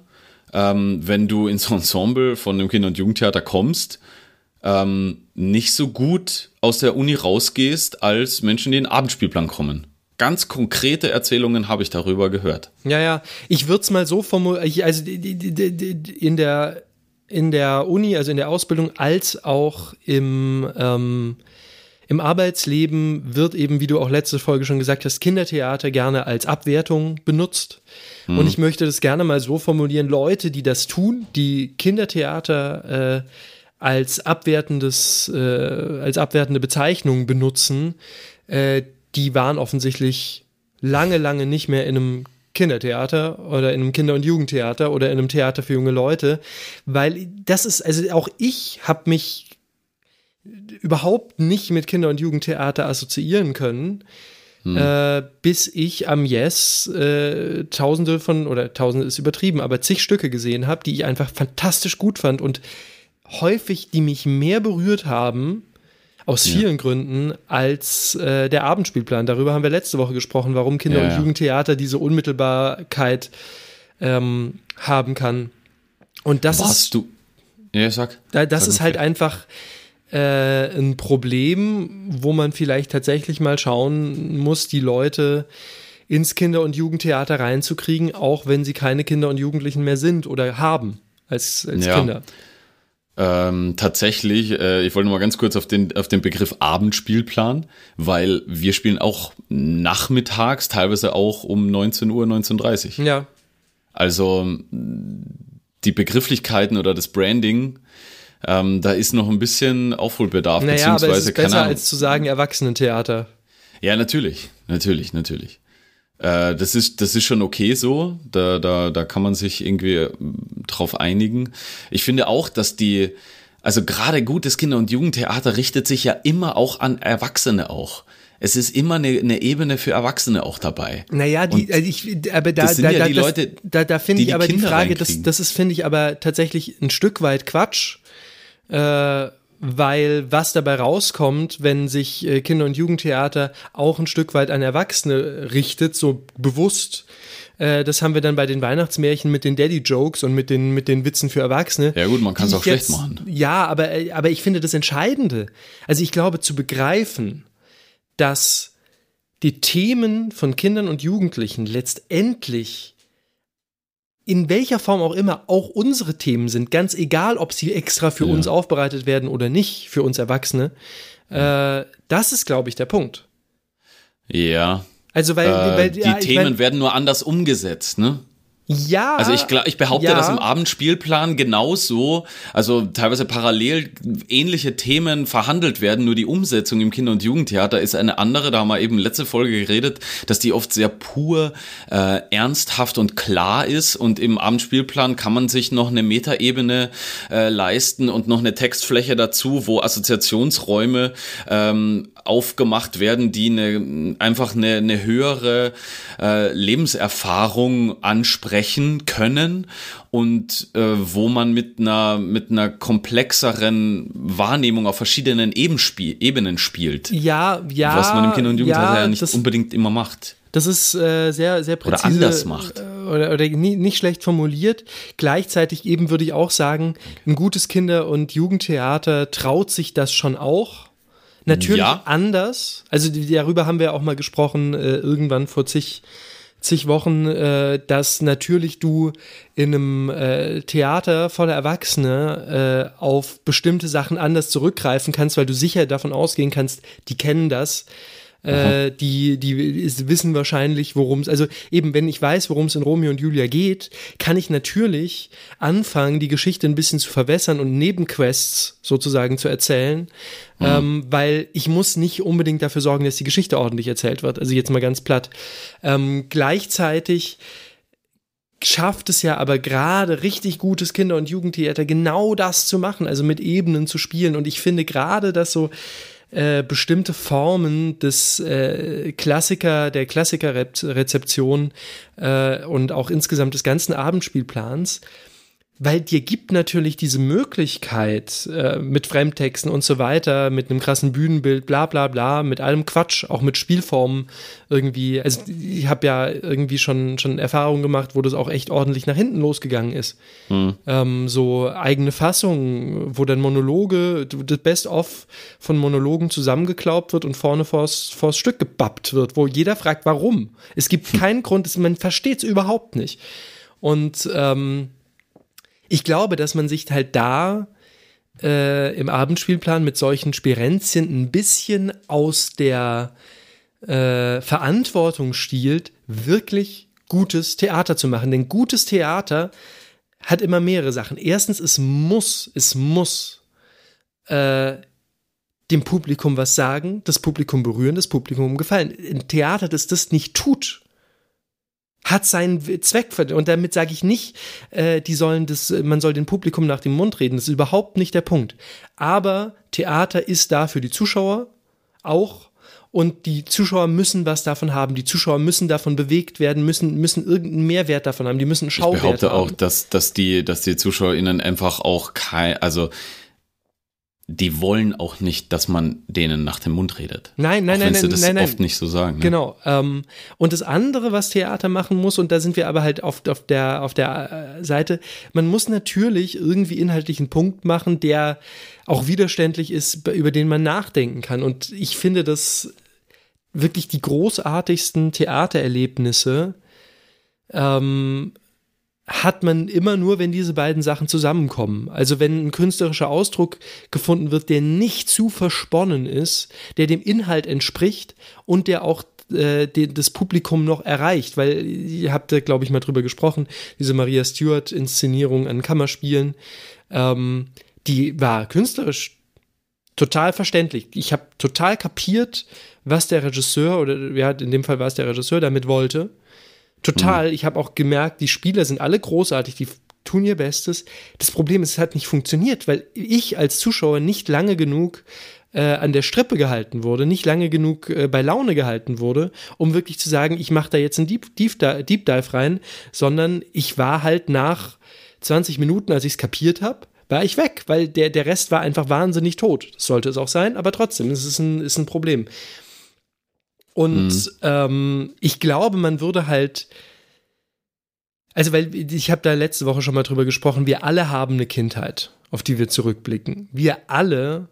ähm, wenn du ins Ensemble von dem Kinder- und Jugendtheater kommst, ähm, nicht so gut aus der Uni rausgehst als Menschen, die in den Abendspielplan kommen. Ganz konkrete Erzählungen habe ich darüber gehört. Ja, ja. Ich würde es mal so formulieren, also in der, in der Uni, also in der Ausbildung, als auch im, ähm, im Arbeitsleben wird eben, wie du auch letzte Folge schon gesagt hast, Kindertheater gerne als Abwertung benutzt. Und ich möchte das gerne mal so formulieren, Leute, die das tun, die Kindertheater äh, als abwertendes, äh, als abwertende Bezeichnung benutzen, äh, die waren offensichtlich lange, lange nicht mehr in einem Kindertheater oder in einem Kinder- und Jugendtheater oder in einem Theater für junge Leute, weil das ist, also auch ich habe mich überhaupt nicht mit Kinder- und Jugendtheater assoziieren können, äh, bis ich am Yes äh, Tausende von, oder Tausende ist übertrieben, aber zig Stücke gesehen habe, die ich einfach fantastisch gut fand und häufig, die mich mehr berührt haben, aus vielen Gründen, als äh, der Abendspielplan. Darüber haben wir letzte Woche gesprochen, warum Kinder- Ja, und ja. Jugendtheater diese Unmittelbarkeit ähm, haben kann. Und das ist Warst du? Ja, sag. da, das Sag ist halt einfach äh, ein Problem, wo man vielleicht tatsächlich mal schauen muss, die Leute ins Kinder- und Jugendtheater reinzukriegen, auch wenn sie keine Kinder und Jugendlichen mehr sind oder haben als, als Ja. Kinder. Ähm, tatsächlich, äh, ich wollte mal ganz kurz auf den, auf den Begriff Abendspielplan, weil wir spielen auch nachmittags, teilweise auch um 19 Uhr, 19.30 Uhr. Ja, Also die Begrifflichkeiten oder das Branding, ähm, da ist noch ein bisschen Aufholbedarf, naja, aber es beziehungsweise ist besser als zu sagen Erwachsenentheater. Ja, natürlich, natürlich, natürlich. Äh, das ist, das ist schon okay so. Da, da, da kann man sich irgendwie äh, drauf einigen. Ich finde auch, dass die, also gerade gutes Kinder- und Jugendtheater richtet sich ja immer auch an Erwachsene auch. Es ist immer eine, eine Ebene für Erwachsene auch dabei. Naja, die, also ich, aber da, da, ja da, die das, Leute, da, da finde die ich die aber die Kinder Frage, das, das ist, finde ich, aber tatsächlich ein Stück weit Quatsch, äh, weil was dabei rauskommt, wenn sich äh, Kinder- und Jugendtheater auch ein Stück weit an Erwachsene richtet, so bewusst, äh, das haben wir dann bei den Weihnachtsmärchen mit den Daddy-Jokes und mit den, mit den Witzen für Erwachsene. Ja gut, man kann es auch schlecht jetzt- machen. Ja, aber, äh, aber ich finde das Entscheidende, also ich glaube zu begreifen, dass die Themen von Kindern und Jugendlichen letztendlich in welcher Form auch immer auch unsere Themen sind, ganz egal, ob sie extra für Ja. uns aufbereitet werden oder nicht, für uns Erwachsene, äh, das ist, glaube ich, der Punkt. Ja. Also, weil, Äh, weil die ja, Themen mein, werden nur anders umgesetzt, ne? Ja, Also ich, glaub, ich behaupte, ja. dass im Abendspielplan genauso, also teilweise parallel ähnliche Themen verhandelt werden, nur die Umsetzung im Kinder- und Jugendtheater ist eine andere. Da haben wir eben letzte Folge geredet, dass die oft sehr pur, äh, ernsthaft und klar ist und im Abendspielplan kann man sich noch eine Metaebene äh, leisten und noch eine Textfläche dazu, wo Assoziationsräume ähm, aufgemacht werden, die eine, einfach eine, eine höhere äh, Lebenserfahrung ansprechen können und äh, wo man mit einer, mit einer komplexeren Wahrnehmung auf verschiedenen Eben spiel, Ebenen spielt. ja, ja, was man im Kinder- und Jugendtheater ja, nicht das, unbedingt immer macht. Das ist äh, sehr, sehr präzise. anders macht. äh, Oder, oder nie, nicht schlecht formuliert. Gleichzeitig eben würde ich auch sagen, ein gutes Kinder- und Jugendtheater traut sich das schon auch. Natürlich Ja. anders. Also darüber haben wir auch mal gesprochen, äh, irgendwann vor zig, zig Wochen, äh, dass natürlich du in einem äh, Theater voller Erwachsene äh, auf bestimmte Sachen anders zurückgreifen kannst, weil du sicher davon ausgehen kannst, die kennen das. Äh, die, die ist- wissen wahrscheinlich, worum es, also eben, wenn ich weiß, worum es in Romeo und Julia geht, kann ich natürlich anfangen, die Geschichte ein bisschen zu verwässern und Nebenquests sozusagen zu erzählen, ähm, weil ich muss nicht unbedingt dafür sorgen, dass die Geschichte ordentlich erzählt wird. Also jetzt mal ganz platt. Ähm, gleichzeitig schafft es ja aber gerade richtig gutes Kinder- und Jugendtheater genau das zu machen, also mit Ebenen zu spielen. Und ich finde gerade, dass so äh, bestimmte Formen des äh, Klassiker, der Klassikerrezeption äh, und auch insgesamt des ganzen Abendspielplans, weil dir gibt natürlich diese Möglichkeit äh, mit Fremdtexten und so weiter, mit einem krassen Bühnenbild, bla bla bla, mit allem Quatsch, auch mit Spielformen irgendwie. Also ich habe ja irgendwie schon, schon Erfahrungen gemacht, wo das auch echt ordentlich nach hinten losgegangen ist. Ähm, so eigene Fassungen, wo dann Monologe, das Best-of von Monologen zusammengeklaubt wird und vorne vors, vors Stück gebappt wird, wo jeder fragt, warum. Es gibt keinen Grund, man versteht es überhaupt nicht. Und ähm, ich glaube, dass man sich halt da äh, im Abendspielplan mit solchen Spirenzien ein bisschen aus der äh, Verantwortung stiehlt, wirklich gutes Theater zu machen. Denn gutes Theater hat immer mehrere Sachen. Erstens, es muss, es muss äh, dem Publikum was sagen, das Publikum berühren, das Publikum gefallen. Ein Theater, das das nicht tut, hat seinen Zweck ver- und damit sage ich nicht, äh, die sollen das, man soll dem Publikum nach dem Mund reden. Das ist überhaupt nicht der Punkt. Aber Theater ist da für die Zuschauer auch und die Zuschauer müssen was davon haben. Die Zuschauer müssen davon bewegt werden, müssen müssen irgendeinen Mehrwert davon haben. Die müssen einen Ich Schauwert behaupte haben. auch, dass, dass die, dass die ZuschauerInnen einfach auch kein, also die wollen auch nicht, dass man denen nach dem Mund redet. Nein, nein, auch nein, nein, das nein, nein. oft nicht so sagen. Ne? Genau. Ähm, und das andere, was Theater machen muss, und da sind wir aber halt auf, auf der, auf der äh, Seite, man muss natürlich irgendwie inhaltlich einen Punkt machen, der auch widerständlich ist, über den man nachdenken kann. Und ich finde, dass wirklich die großartigsten Theatererlebnisse ähm, hat man immer nur, wenn diese beiden Sachen zusammenkommen. Also wenn ein künstlerischer Ausdruck gefunden wird, der nicht zu versponnen ist, der dem Inhalt entspricht und der auch äh, den, das Publikum noch erreicht, weil ihr habt da, glaube ich, mal drüber gesprochen, diese Maria Stewart-Inszenierung an Kammerspielen, ähm, die war künstlerisch total verständlich. Ich habe total kapiert, was der Regisseur, oder ja, in dem Fall war es der Regisseur, damit wollte. Total. Ich habe auch gemerkt, die Spieler sind alle großartig, die tun ihr Bestes. Das Problem ist, es hat nicht funktioniert, weil ich als Zuschauer nicht lange genug äh, an der Strippe gehalten wurde, nicht lange genug äh, bei Laune gehalten wurde, um wirklich zu sagen, ich mache da jetzt einen Deep, Deep, Deep Dive rein, sondern ich war halt nach 20 Minuten, als ich es kapiert habe, war ich weg, weil der, der Rest war einfach wahnsinnig tot. Das sollte es auch sein, aber trotzdem, es ist ein, ist ein Problem. Und mhm. ähm, ich glaube, man würde halt, also weil ich habe da letzte Woche schon mal drüber gesprochen, wir alle haben eine Kindheit, auf die wir zurückblicken. Wir alle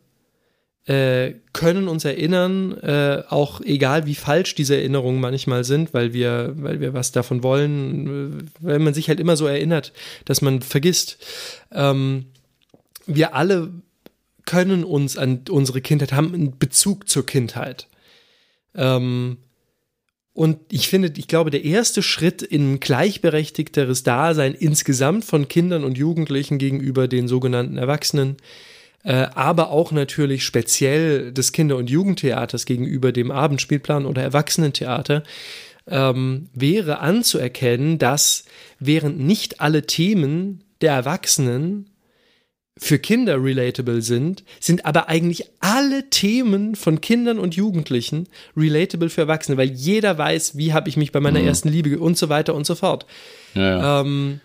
äh, können uns erinnern, äh, auch egal wie falsch diese Erinnerungen manchmal sind, weil wir, weil wir was davon wollen, äh, weil man sich halt immer so erinnert, dass man vergisst. Ähm, wir alle können uns an unsere Kindheit, haben einen Bezug zur Kindheit. Ähm, und ich finde, ich glaube, der erste Schritt in ein gleichberechtigteres Dasein insgesamt von Kindern und Jugendlichen gegenüber den sogenannten Erwachsenen, äh, aber auch natürlich speziell des Kinder- und Jugendtheaters gegenüber dem Abendspielplan oder Erwachsenentheater, ähm, wäre anzuerkennen, dass während nicht alle Themen der Erwachsenen für Kinder relatable sind, sind aber eigentlich alle Themen von Kindern und Jugendlichen relatable für Erwachsene, weil jeder weiß, wie habe ich mich bei meiner mhm. ersten Liebe und so weiter und so fort. Ja, ja. Ähm,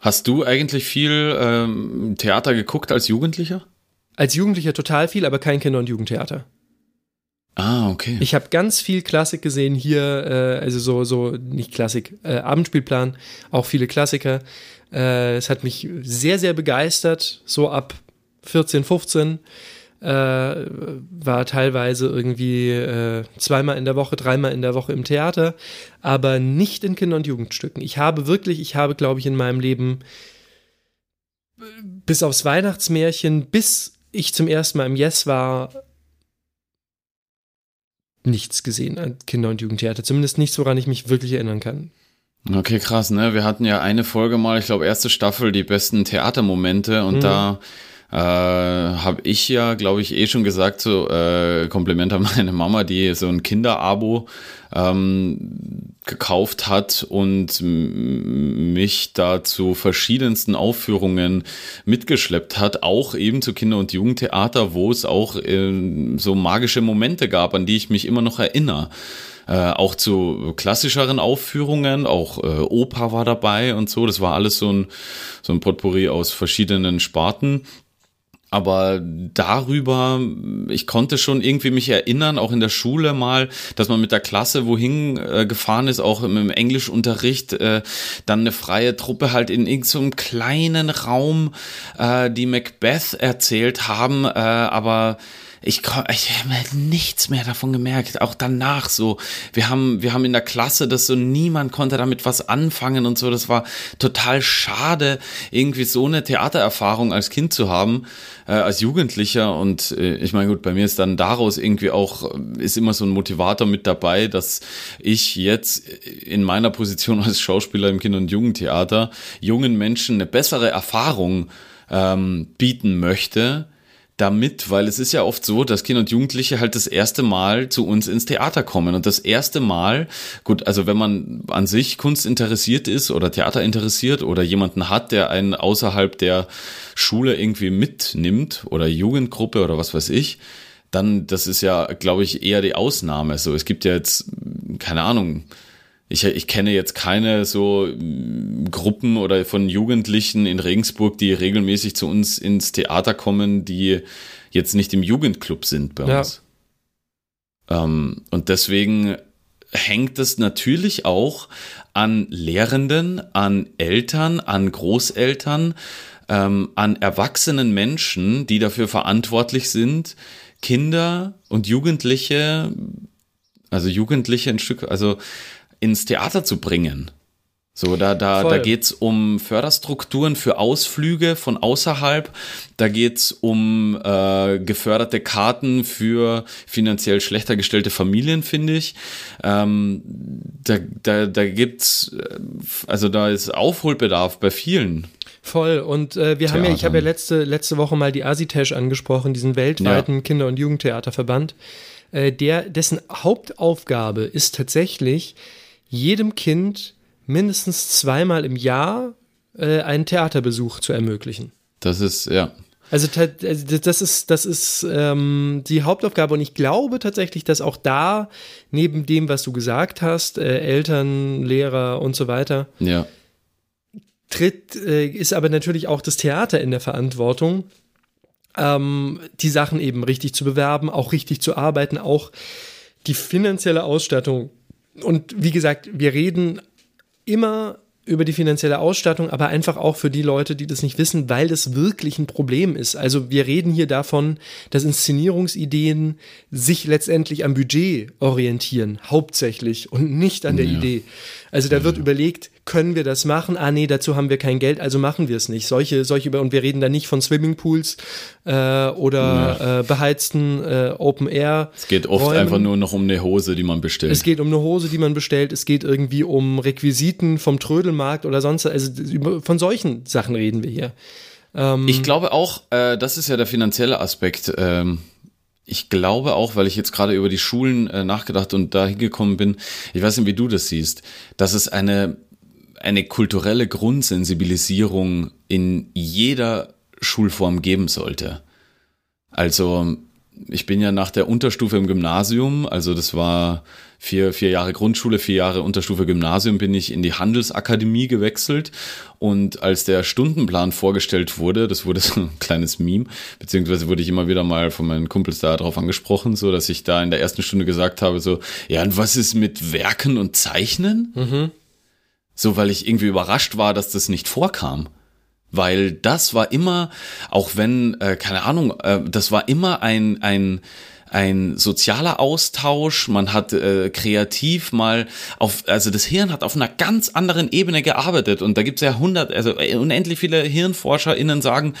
Hast du eigentlich viel ähm, Theater geguckt als Jugendlicher? Als Jugendlicher total viel, aber kein Kinder- und Jugendtheater. Ah, okay. Ich habe ganz viel Klassik gesehen hier, äh, also so, so, nicht Klassik, äh, Abendspielplan, auch viele Klassiker. Äh, es hat mich sehr, sehr begeistert, so ab 14, 15. Äh, war teilweise irgendwie äh, zweimal in der Woche, dreimal in der Woche im Theater, aber nicht in Kinder- und Jugendstücken. Ich habe wirklich, ich habe, glaube ich, in meinem Leben bis aufs Weihnachtsmärchen, bis ich zum ersten Mal im Yes war, nichts gesehen an Kinder- und Jugendtheater. Zumindest nichts, woran ich mich wirklich erinnern kann. Okay, krass, ne? Wir hatten ja eine Folge mal, ich glaube, erste Staffel, die besten Theatermomente und mhm. da äh, habe ich ja, glaube ich, eh schon gesagt, so äh, Kompliment an meine Mama, die so ein Kinderabo ähm, gekauft hat und mich da zu verschiedensten Aufführungen mitgeschleppt hat, auch eben zu Kinder- und Jugendtheater, wo es auch äh, so magische Momente gab, an die ich mich immer noch erinnere. Äh, auch zu klassischeren Aufführungen, auch äh, Oper war dabei und so. Das war alles so ein, so ein Potpourri aus verschiedenen Sparten. Aber darüber, ich konnte schon irgendwie mich erinnern, auch in der Schule mal, dass man mit der Klasse wohin äh, gefahren ist, auch im, im Englischunterricht, äh, dann eine freie Truppe halt in irgendeinem so kleinen Raum, äh, die Macbeth erzählt haben, äh, aber ich, ich habe nichts mehr davon gemerkt. Auch danach so. Wir haben, wir haben in der Klasse das so, niemand konnte damit was anfangen und so. Das war total schade, irgendwie so eine Theatererfahrung als Kind zu haben, äh, als Jugendlicher. Und äh, ich meine, gut, bei mir ist dann daraus irgendwie auch, ist immer so ein Motivator mit dabei, dass ich jetzt in meiner Position als Schauspieler im Kinder- und Jugendtheater jungen Menschen eine bessere Erfahrung ähm, bieten möchte damit, weil es ist ja oft so, dass Kinder und Jugendliche halt das erste Mal zu uns ins Theater kommen und das erste Mal, gut, also wenn man an sich Kunst interessiert ist oder Theater interessiert oder jemanden hat, der einen außerhalb der Schule irgendwie mitnimmt oder Jugendgruppe oder was weiß ich, dann das ist ja, glaube ich, eher die Ausnahme. So, es gibt ja jetzt keine Ahnung, ich, ich kenne jetzt keine so mm, Gruppen oder von Jugendlichen in Regensburg, die regelmäßig zu uns ins Theater kommen, die jetzt nicht im Jugendclub sind bei uns. Ja. Ähm, und deswegen hängt es natürlich auch an Lehrenden, an Eltern, an Großeltern, ähm, an erwachsenen Menschen, die dafür verantwortlich sind, Kinder und Jugendliche, also Jugendliche ein Stück, also ins Theater zu bringen. So, da, da, da geht's um Förderstrukturen für Ausflüge von außerhalb. Da geht's um äh, geförderte Karten für finanziell schlechter gestellte Familien, finde ich. Ähm, da, da, da gibt's, äh, also da ist Aufholbedarf bei vielen. Voll. Und äh, wir Theatern. haben ja, ich habe ja letzte, letzte Woche mal die Asitesh angesprochen, diesen weltweiten ja. Kinder- und Jugendtheaterverband. Äh, der, dessen Hauptaufgabe ist tatsächlich, jedem Kind mindestens zweimal im Jahr äh, einen Theaterbesuch zu ermöglichen. Das ist, ja. Also, also das ist, das ist ähm, die Hauptaufgabe und ich glaube tatsächlich, dass auch da, neben dem, was du gesagt hast, äh, Eltern, Lehrer und so weiter, ja. tritt, äh, ist aber natürlich auch das Theater in der Verantwortung, ähm, die Sachen eben richtig zu bewerben, auch richtig zu arbeiten, auch die finanzielle Ausstattung. Und wie gesagt, wir reden immer über die finanzielle Ausstattung, aber einfach auch für die Leute, die das nicht wissen, weil das wirklich ein Problem ist. Also wir reden hier davon, dass Inszenierungsideen sich letztendlich am Budget orientieren, hauptsächlich und nicht an der ja. Idee. Also da wird ja. überlegt, können wir das machen? Ah, nee, dazu haben wir kein Geld, also machen wir es nicht. Solche, solche, und wir reden da nicht von Swimmingpools äh, oder ja. äh, beheizten äh, Open Air. Es geht oft Räumen. einfach nur noch um eine Hose, die man bestellt. Es geht um eine Hose, die man bestellt. Es geht irgendwie um Requisiten vom Trödelmarkt oder sonst. Also von solchen Sachen reden wir hier. Ähm, ich glaube auch, äh, das ist ja der finanzielle Aspekt. Ähm ich glaube auch, weil ich jetzt gerade über die Schulen äh, nachgedacht und da hingekommen bin, ich weiß nicht, wie du das siehst, dass es eine, eine kulturelle Grundsensibilisierung in jeder Schulform geben sollte. Also ich bin ja nach der Unterstufe im Gymnasium, also das war vier, vier Jahre Grundschule, vier Jahre Unterstufe Gymnasium, bin ich in die Handelsakademie gewechselt. Und als der Stundenplan vorgestellt wurde, das wurde so ein kleines Meme, beziehungsweise wurde ich immer wieder mal von meinen Kumpels da drauf angesprochen, so dass ich da in der ersten Stunde gesagt habe, so, ja, und was ist mit Werken und Zeichnen? Mhm. So, weil ich irgendwie überrascht war, dass das nicht vorkam weil das war immer, auch wenn, äh, keine Ahnung, äh, das war immer ein, ein, ein sozialer Austausch, man hat äh, kreativ mal auf, also das Hirn hat auf einer ganz anderen Ebene gearbeitet und da gibt's ja hundert, also äh, unendlich viele HirnforscherInnen sagen,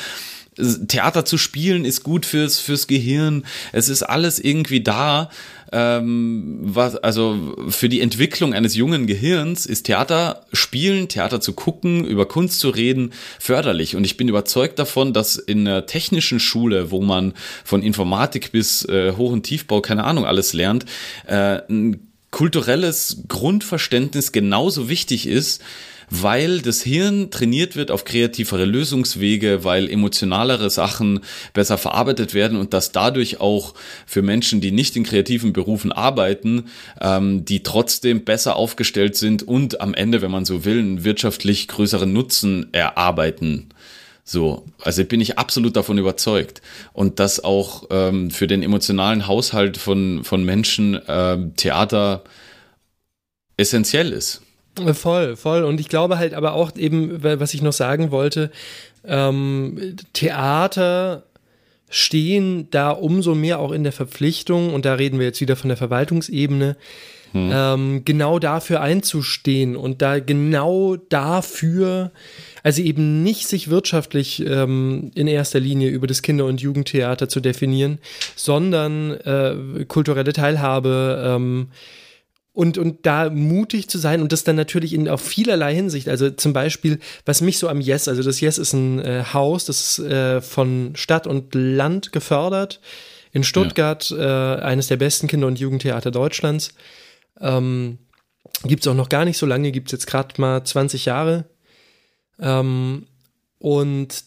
Theater zu spielen ist gut fürs, fürs Gehirn. Es ist alles irgendwie da. Ähm, was, also für die Entwicklung eines jungen Gehirns ist Theater spielen, Theater zu gucken, über Kunst zu reden, förderlich. Und ich bin überzeugt davon, dass in einer technischen Schule, wo man von Informatik bis äh, Hoch- und Tiefbau, keine Ahnung, alles lernt, äh, ein kulturelles Grundverständnis genauso wichtig ist, weil das Hirn trainiert wird auf kreativere Lösungswege, weil emotionalere Sachen besser verarbeitet werden und dass dadurch auch für Menschen, die nicht in kreativen Berufen arbeiten, ähm, die trotzdem besser aufgestellt sind und am Ende, wenn man so will, einen wirtschaftlich größeren Nutzen erarbeiten. So, also bin ich absolut davon überzeugt. Und dass auch ähm, für den emotionalen Haushalt von, von Menschen äh, Theater essentiell ist. Voll, voll. Und ich glaube halt aber auch eben, was ich noch sagen wollte, ähm, Theater stehen da umso mehr auch in der Verpflichtung, und da reden wir jetzt wieder von der Verwaltungsebene, hm. ähm, genau dafür einzustehen und da genau dafür, also eben nicht sich wirtschaftlich ähm, in erster Linie über das Kinder- und Jugendtheater zu definieren, sondern äh, kulturelle Teilhabe, ähm, und, und da mutig zu sein und das dann natürlich in auf vielerlei Hinsicht. Also zum Beispiel, was mich so am Yes, also das Yes ist ein äh, Haus, das ist äh, von Stadt und Land gefördert. In Stuttgart, ja. äh, eines der besten Kinder- und Jugendtheater Deutschlands. Ähm, gibt es auch noch gar nicht so lange, gibt es jetzt gerade mal 20 Jahre. Ähm, und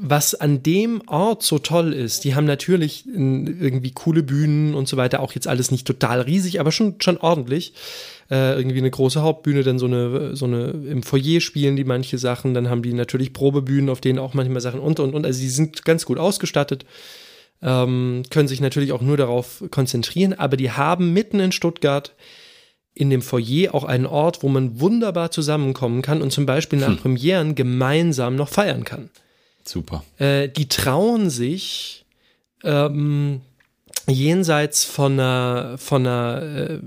was an dem Ort so toll ist, die haben natürlich irgendwie coole Bühnen und so weiter, auch jetzt alles nicht total riesig, aber schon, schon ordentlich. Äh, irgendwie eine große Hauptbühne, dann so eine, so eine, im Foyer spielen die manche Sachen, dann haben die natürlich Probebühnen, auf denen auch manchmal Sachen und und und. Also die sind ganz gut ausgestattet, ähm, können sich natürlich auch nur darauf konzentrieren, aber die haben mitten in Stuttgart in dem Foyer auch einen Ort, wo man wunderbar zusammenkommen kann und zum Beispiel nach hm. Premieren gemeinsam noch feiern kann. Super. Äh, die trauen sich ähm, jenseits von einer, von einer äh,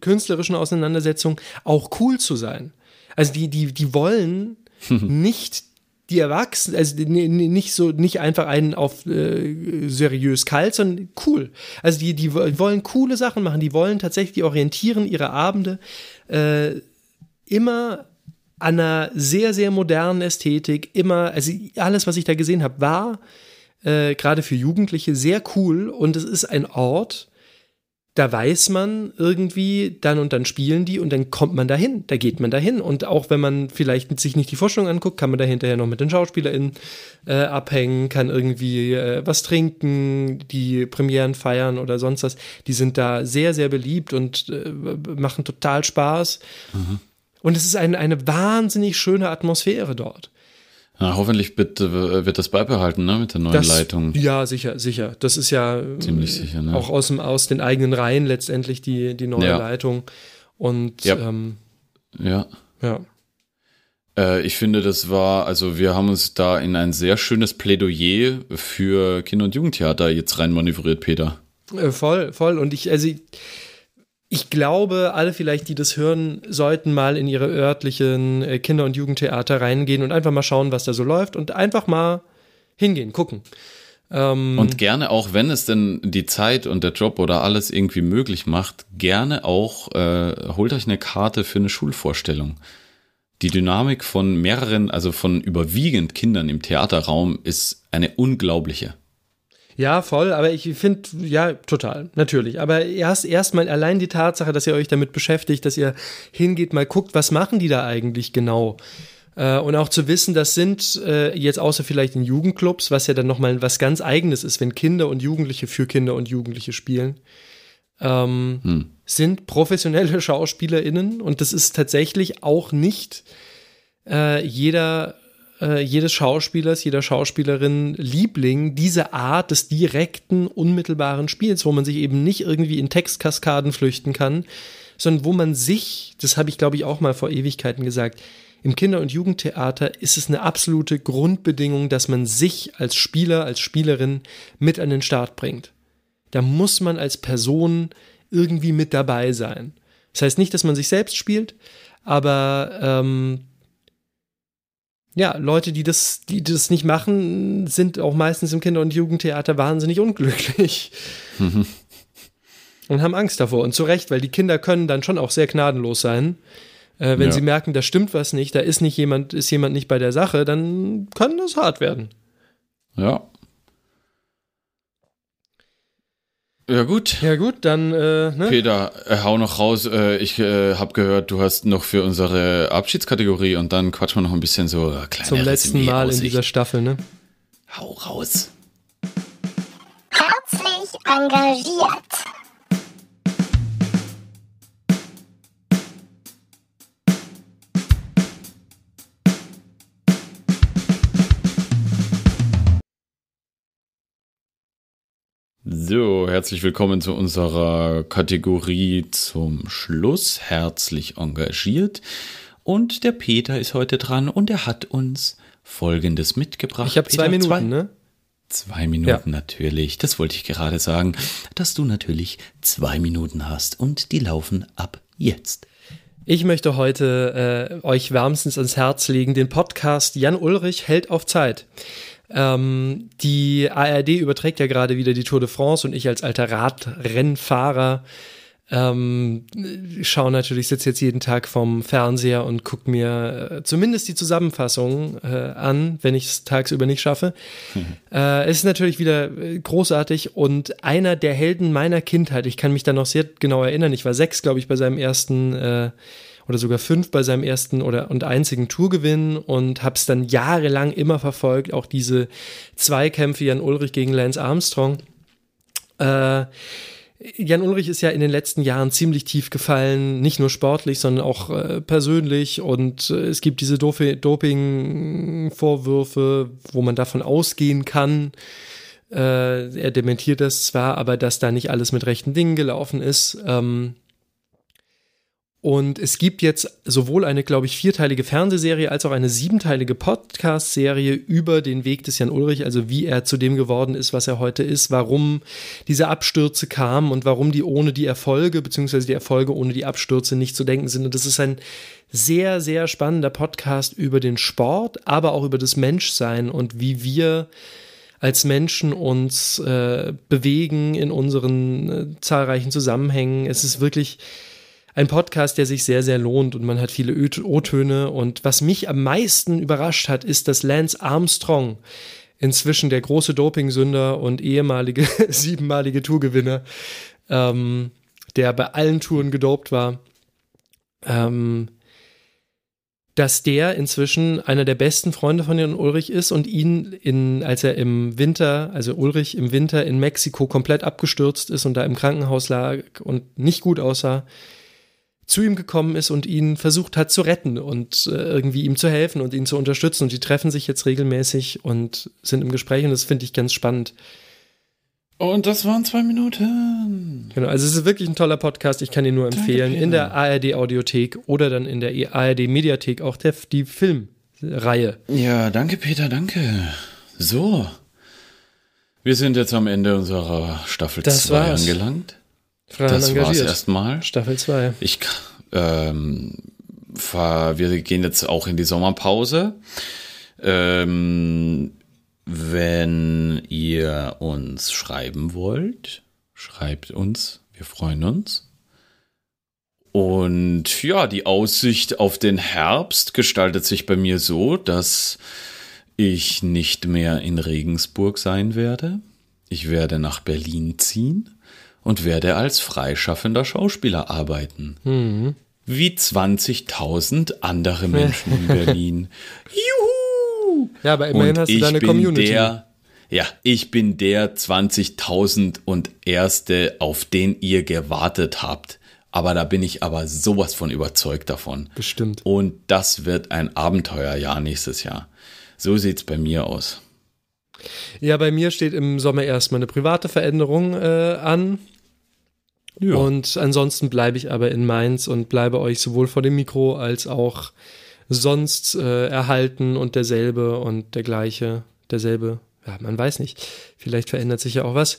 künstlerischen Auseinandersetzung auch cool zu sein. Also die, die, die wollen nicht die Erwachsenen, also nicht so, nicht einfach einen auf äh, seriös kalt, sondern cool. Also die, die wollen coole Sachen machen, die wollen tatsächlich, die orientieren ihre Abende äh, immer an einer sehr, sehr modernen Ästhetik. Immer, also alles, was ich da gesehen habe, war äh, gerade für Jugendliche sehr cool und es ist ein Ort, da weiß man irgendwie, dann und dann spielen die und dann kommt man dahin, da geht man dahin. Und auch wenn man vielleicht sich nicht die Vorstellung anguckt, kann man da hinterher noch mit den SchauspielerInnen äh, abhängen, kann irgendwie äh, was trinken, die Premieren feiern oder sonst was. Die sind da sehr, sehr beliebt und äh, machen total Spaß. Mhm. Und es ist ein, eine wahnsinnig schöne Atmosphäre dort. Na, hoffentlich wird, äh, wird das beibehalten, ne, mit der neuen Das, Leitung. Ja, sicher, sicher. Das ist ja Ziemlich sicher, ne? auch aus, dem, aus den eigenen Reihen letztendlich die, die neue Ja. Leitung. Und Ja. ähm, Ja. ja. Äh, ich finde, das war, also wir haben uns da in ein sehr schönes Plädoyer für Kinder- und Jugendtheater jetzt rein manövriert, Peter. Äh, voll, voll. Und ich, also ich, ich glaube, alle vielleicht, die das hören, sollten mal in ihre örtlichen äh, Kinder- und Jugendtheater reingehen und einfach mal schauen, was da so läuft und einfach mal hingehen, gucken. Ähm, Und gerne auch, wenn es denn die Zeit und der Job oder alles irgendwie möglich macht, gerne auch, äh, holt euch eine Karte für eine Schulvorstellung. Die Dynamik von mehreren, also von überwiegend Kindern im Theaterraum ist eine unglaubliche. Ja, voll, aber ich finde, ja, total, natürlich. Aber erst erstmal allein die Tatsache, dass ihr euch damit beschäftigt, dass ihr hingeht, mal guckt, was machen die da eigentlich genau. Äh, und auch zu wissen, das sind äh, jetzt außer vielleicht in Jugendclubs, was ja dann nochmal was ganz eigenes ist, wenn Kinder und Jugendliche für Kinder und Jugendliche spielen, ähm, Hm. sind professionelle SchauspielerInnen und das ist tatsächlich auch nicht äh, jeder äh, jedes Schauspielers, jeder Schauspielerin Liebling, diese Art des direkten, unmittelbaren Spiels, wo man sich eben nicht irgendwie in Textkaskaden flüchten kann, sondern wo man sich, das habe ich glaube ich auch mal vor Ewigkeiten gesagt, im Kinder- und Jugendtheater ist es eine absolute Grundbedingung, dass man sich als Spieler, als Spielerin mit an den Start bringt. Da muss man als Person irgendwie mit dabei sein. Das heißt nicht, dass man sich selbst spielt, aber ähm, ja, Leute, die das, die das nicht machen, sind auch meistens im Kinder- und Jugendtheater wahnsinnig unglücklich und haben Angst davor. Und zu Recht, weil die Kinder können dann schon auch sehr gnadenlos sein. Äh, wenn Ja. sie merken, da stimmt was nicht, da ist nicht jemand, ist jemand nicht bei der Sache, dann kann das hart werden. Ja. Ja gut. Ja gut, dann äh, ne? Peter, äh, hau noch raus. Äh, ich äh, habe gehört, du hast noch für unsere Abschiedskategorie und dann quatschen wir noch ein bisschen so äh, kleine zum letzten Mal in dieser Staffel, ne? Hau raus. Herzlich engagiert. So, herzlich willkommen zu unserer Kategorie zum Schluss. Herzlich engagiert. Und der Peter ist heute dran und er hat uns Folgendes mitgebracht. Ich habe zwei Minuten, zwei, ne? Zwei Minuten Ja. natürlich. Das wollte ich gerade sagen, dass du natürlich zwei Minuten hast und die laufen ab jetzt. Ich möchte heute äh, euch wärmstens ans Herz legen, den Podcast Jan Ulrich hält auf Zeit. Ähm, die ARD überträgt ja gerade wieder die Tour de France und ich als alter Radrennfahrer ähm, schaue natürlich, sitze jetzt jeden Tag vorm Fernseher und gucke mir äh, zumindest die Zusammenfassung äh, an, wenn ich es tagsüber nicht schaffe. Äh, es ist natürlich wieder äh, großartig und einer der Helden meiner Kindheit, ich kann mich da noch sehr genau erinnern, ich war sechs, glaube ich, bei seinem ersten äh, oder sogar fünf bei seinem ersten oder und einzigen Tourgewinn und habe es dann jahrelang immer verfolgt, auch diese Zweikämpfe Jan Ulrich gegen Lance Armstrong. Äh, Jan Ulrich ist ja in den letzten Jahren ziemlich tief gefallen, nicht nur sportlich, sondern auch äh, persönlich. Und äh, es gibt diese Doping-Vorwürfe, wo man davon ausgehen kann, äh, er dementiert das zwar, aber dass da nicht alles mit rechten Dingen gelaufen ist. Ähm, und es gibt jetzt sowohl eine, glaube ich, vierteilige Fernsehserie als auch eine siebenteilige Podcast-Serie über den Weg des Jan Ulrich, also wie er zu dem geworden ist, was er heute ist, warum diese Abstürze kamen und warum die ohne die Erfolge, beziehungsweise die Erfolge ohne die Abstürze nicht zu denken sind. Und das ist ein sehr, sehr spannender Podcast über den Sport, aber auch über das Menschsein und wie wir als Menschen uns äh, bewegen in unseren äh, zahlreichen Zusammenhängen. Es ist wirklich ein Podcast, der sich sehr, sehr lohnt und man hat viele O-Töne. Und was mich am meisten überrascht hat, ist, dass Lance Armstrong, inzwischen der große Dopingsünder und ehemalige siebenmalige Tourgewinner, ähm, der bei allen Touren gedopt war, ähm, dass der inzwischen einer der besten Freunde von Jan Ulrich ist und ihn in, als er im Winter, also Ulrich im Winter in Mexiko komplett abgestürzt ist und da im Krankenhaus lag und nicht gut aussah, zu ihm gekommen ist und ihn versucht hat zu retten und äh, irgendwie ihm zu helfen und ihn zu unterstützen. Und die treffen sich jetzt regelmäßig und sind im Gespräch und das finde ich ganz spannend. Und das waren zwei Minuten. Genau, also es ist wirklich ein toller Podcast. Ich kann ihn nur empfehlen. In der ARD Audiothek oder dann in der ARD Mediathek auch der, die Filmreihe. Ja, danke, Peter, danke. So. Wir sind jetzt am Ende unserer Staffel Das 2 war's. angelangt. Fran Das war's engagiert. erstmal. Staffel 2. Ich, ähm, fahr, wir gehen jetzt auch in die Sommerpause. Ähm, wenn ihr uns schreiben wollt, schreibt uns. Wir freuen uns. Und ja, die Aussicht auf den Herbst gestaltet sich bei mir so, dass ich nicht mehr in Regensburg sein werde. Ich werde nach Berlin ziehen und werde als freischaffender Schauspieler arbeiten. Mhm. Wie 20.000 andere Menschen in Berlin. Juhu! Ja, aber immerhin und hast du ich deine bin Community. Der, ja, ich bin der 20.000 und Erste, auf den ihr gewartet habt. Aber da bin ich aber sowas von überzeugt davon. Bestimmt. Und das wird ein Abenteuerjahr nächstes Jahr. So sieht's bei mir aus. Ja, bei mir steht im Sommer erstmal eine private Veränderung äh, an. Ja. Und ansonsten bleibe ich aber in Mainz und bleibe euch sowohl vor dem Mikro als auch sonst äh, erhalten und derselbe und der gleiche, derselbe. Ja, man weiß nicht. Vielleicht verändert sich ja auch was.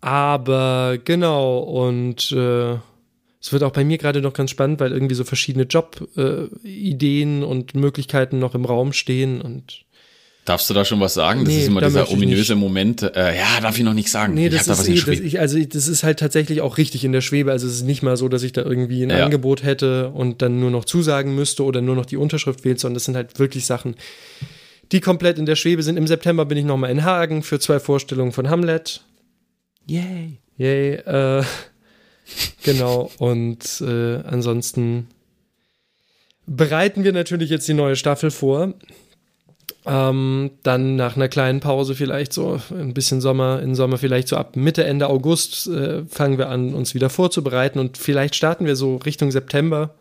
Aber genau, und äh, es wird auch bei mir gerade noch ganz spannend, weil irgendwie so verschiedene Job-Ideen äh, und Möglichkeiten noch im Raum stehen und Darfst du da schon was sagen? Das Nee, ist immer da dieser ominöse Moment. Äh, ja, darf ich noch nicht sagen. Nee, ich das hab da ist, was in eh, das, Schwebe. ich, also das ist halt tatsächlich auch richtig in der Schwebe. Also es ist nicht mal so, dass ich da irgendwie ein Ja. Angebot hätte und dann nur noch zusagen müsste oder nur noch die Unterschrift wählt, sondern das sind halt wirklich Sachen, die komplett in der Schwebe sind. Im September bin ich nochmal in Hagen für zwei Vorstellungen von Hamlet. Yay. Yay. Äh, genau. Und äh, ansonsten bereiten wir natürlich jetzt die neue Staffel vor. Ähm, dann nach einer kleinen Pause vielleicht so ein bisschen Sommer, in Sommer vielleicht so ab Mitte, Ende August äh, fangen wir an, uns wieder vorzubereiten und vielleicht starten wir so Richtung September.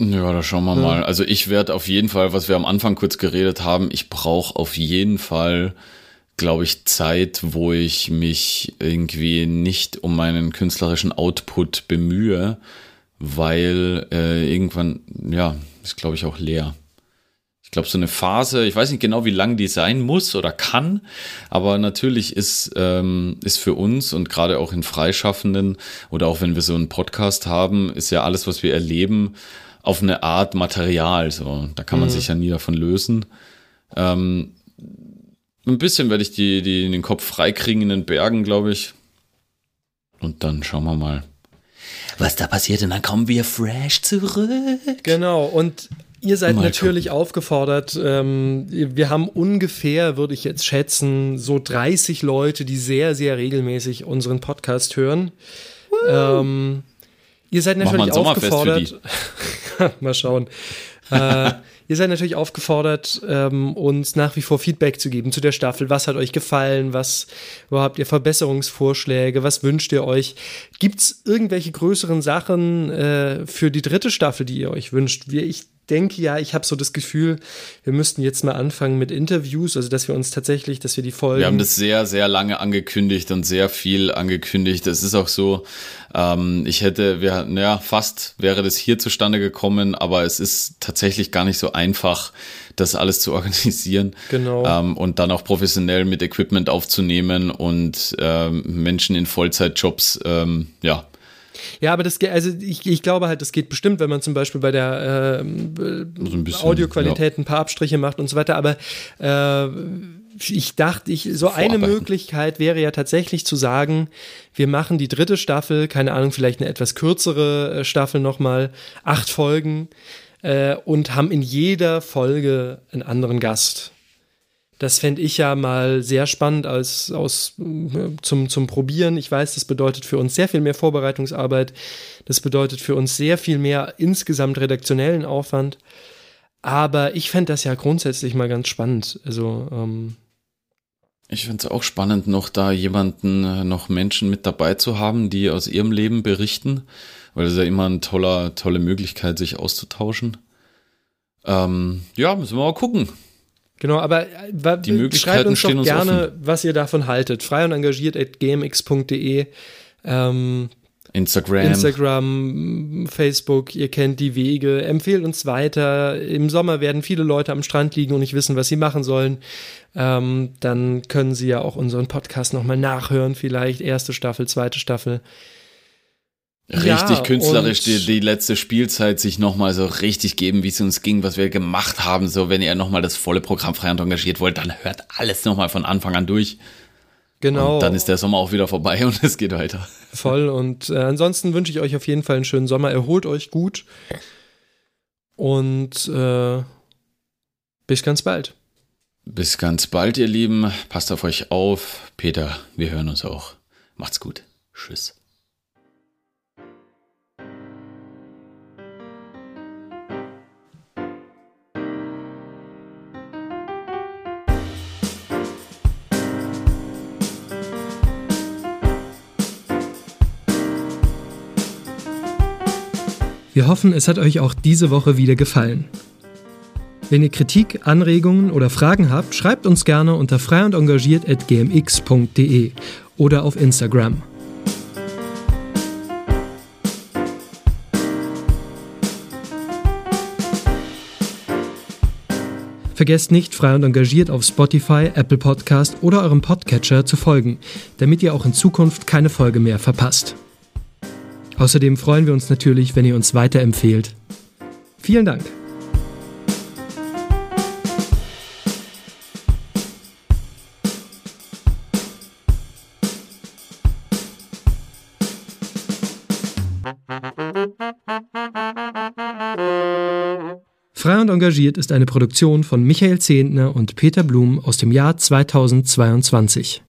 Ja, da schauen wir Ja. mal. Also ich werde auf jeden Fall, was wir am Anfang kurz geredet haben, ich brauche auf jeden Fall, glaube ich, Zeit, wo ich mich irgendwie nicht um meinen künstlerischen Output bemühe, weil äh, irgendwann, ja, ist glaube ich auch leer. Ich glaube, so eine Phase, ich weiß nicht genau, wie lang die sein muss oder kann, aber natürlich ist, ähm, ist für uns und gerade auch in Freischaffenden oder auch wenn wir so einen Podcast haben, ist ja alles, was wir erleben, auf eine Art Material. So, da kann man Mhm. sich ja nie davon lösen. Ähm, ein bisschen werde ich die, die in den Kopf freikriegen in den Bergen, glaube ich. Und dann schauen wir mal, was da passiert. Und dann kommen wir fresh zurück. Genau, und ihr seid Mal natürlich aufgefordert. Ähm, wir haben ungefähr, würde ich jetzt schätzen, so 30 Leute, die sehr, sehr regelmäßig unseren Podcast hören. Ähm, ihr seid Mach mal natürlich ein Sommerfest für aufgefordert. mal schauen. äh, ihr seid natürlich aufgefordert, ähm, uns nach wie vor Feedback zu geben zu der Staffel. Was hat euch gefallen? Was, wo habt ihr Verbesserungsvorschläge? Was wünscht ihr euch? Gibt's irgendwelche größeren Sachen äh, für die dritte Staffel, die ihr euch wünscht? Wir, ich denke ja, ich habe so das Gefühl, wir müssten jetzt mal anfangen mit Interviews, also dass wir uns tatsächlich, dass wir die Folgen. Wir haben das sehr, sehr lange angekündigt und sehr viel angekündigt. Es ist auch so, ähm, ich hätte, wir, naja, fast wäre das hier zustande gekommen, aber es ist tatsächlich gar nicht so einfach, das alles zu organisieren. Genau. Ähm, und dann auch professionell mit Equipment aufzunehmen und ähm, Menschen in Vollzeitjobs, ähm, ja, Ja, aber das geht, also ich, ich glaube halt, das geht bestimmt, wenn man zum Beispiel bei der ähm, so. Audioqualität ein paar Abstriche macht und so weiter. Aber äh, ich dachte, ich, so eine. Möglichkeit wäre ja tatsächlich zu sagen, wir machen die dritte Staffel, keine Ahnung, vielleicht eine etwas kürzere äh, Staffel nochmal, acht Folgen äh, und haben in jeder Folge einen anderen Gast. Das fände ich ja mal sehr spannend als, aus, äh, zum, zum Probieren. Ich weiß, das bedeutet für uns sehr viel mehr Vorbereitungsarbeit. Das bedeutet für uns sehr viel mehr insgesamt redaktionellen Aufwand. Aber ich fände das ja grundsätzlich mal ganz spannend. Also, ähm, Ich finde es auch spannend, noch da jemanden, äh, noch Menschen mit dabei zu haben, die aus ihrem Leben berichten, weil das ist ja immer eine tolle, tolle Möglichkeit, sich auszutauschen. Ähm, ja, müssen wir mal gucken. Genau, aber äh, Die Möglichkeiten schreibt uns stehen doch uns gerne, was ihr davon haltet. Frei und engagiert at gmx.de. Ähm, Instagram. Instagram, Facebook, ihr kennt die Wege, empfehlt uns weiter. Im Sommer werden viele Leute am Strand liegen und nicht wissen, was sie machen sollen. Ähm, dann können sie ja auch unseren Podcast nochmal nachhören, vielleicht erste Staffel, zweite Staffel. Richtig Ja, künstlerisch die, die letzte Spielzeit sich nochmal so richtig geben, wie es uns ging, was wir gemacht haben. So, wenn ihr nochmal das volle Programm frei und engagiert wollt, dann hört alles nochmal von Anfang an durch. Genau. Und dann ist der Sommer auch wieder vorbei und es geht weiter. Voll. Und äh, ansonsten wünsche ich euch auf jeden Fall einen schönen Sommer. Erholt euch gut. Und äh, bis ganz bald. Bis ganz bald, ihr Lieben. Passt auf euch auf. Peter, wir hören uns auch. Macht's gut. Tschüss. Wir hoffen, es hat euch auch diese Woche wieder gefallen. Wenn ihr Kritik, Anregungen oder Fragen habt, schreibt uns gerne unter frei und engagiert at gmx.de oder auf Instagram. Vergesst nicht, frei und engagiert auf Spotify, Apple Podcast oder eurem Podcatcher zu folgen, damit ihr auch in Zukunft keine Folge mehr verpasst. Außerdem freuen wir uns natürlich, wenn ihr uns weiterempfehlt. Vielen Dank. Frei und engagiert ist eine Produktion von Michael Zehntner und Peter Blum aus dem Jahr 2022.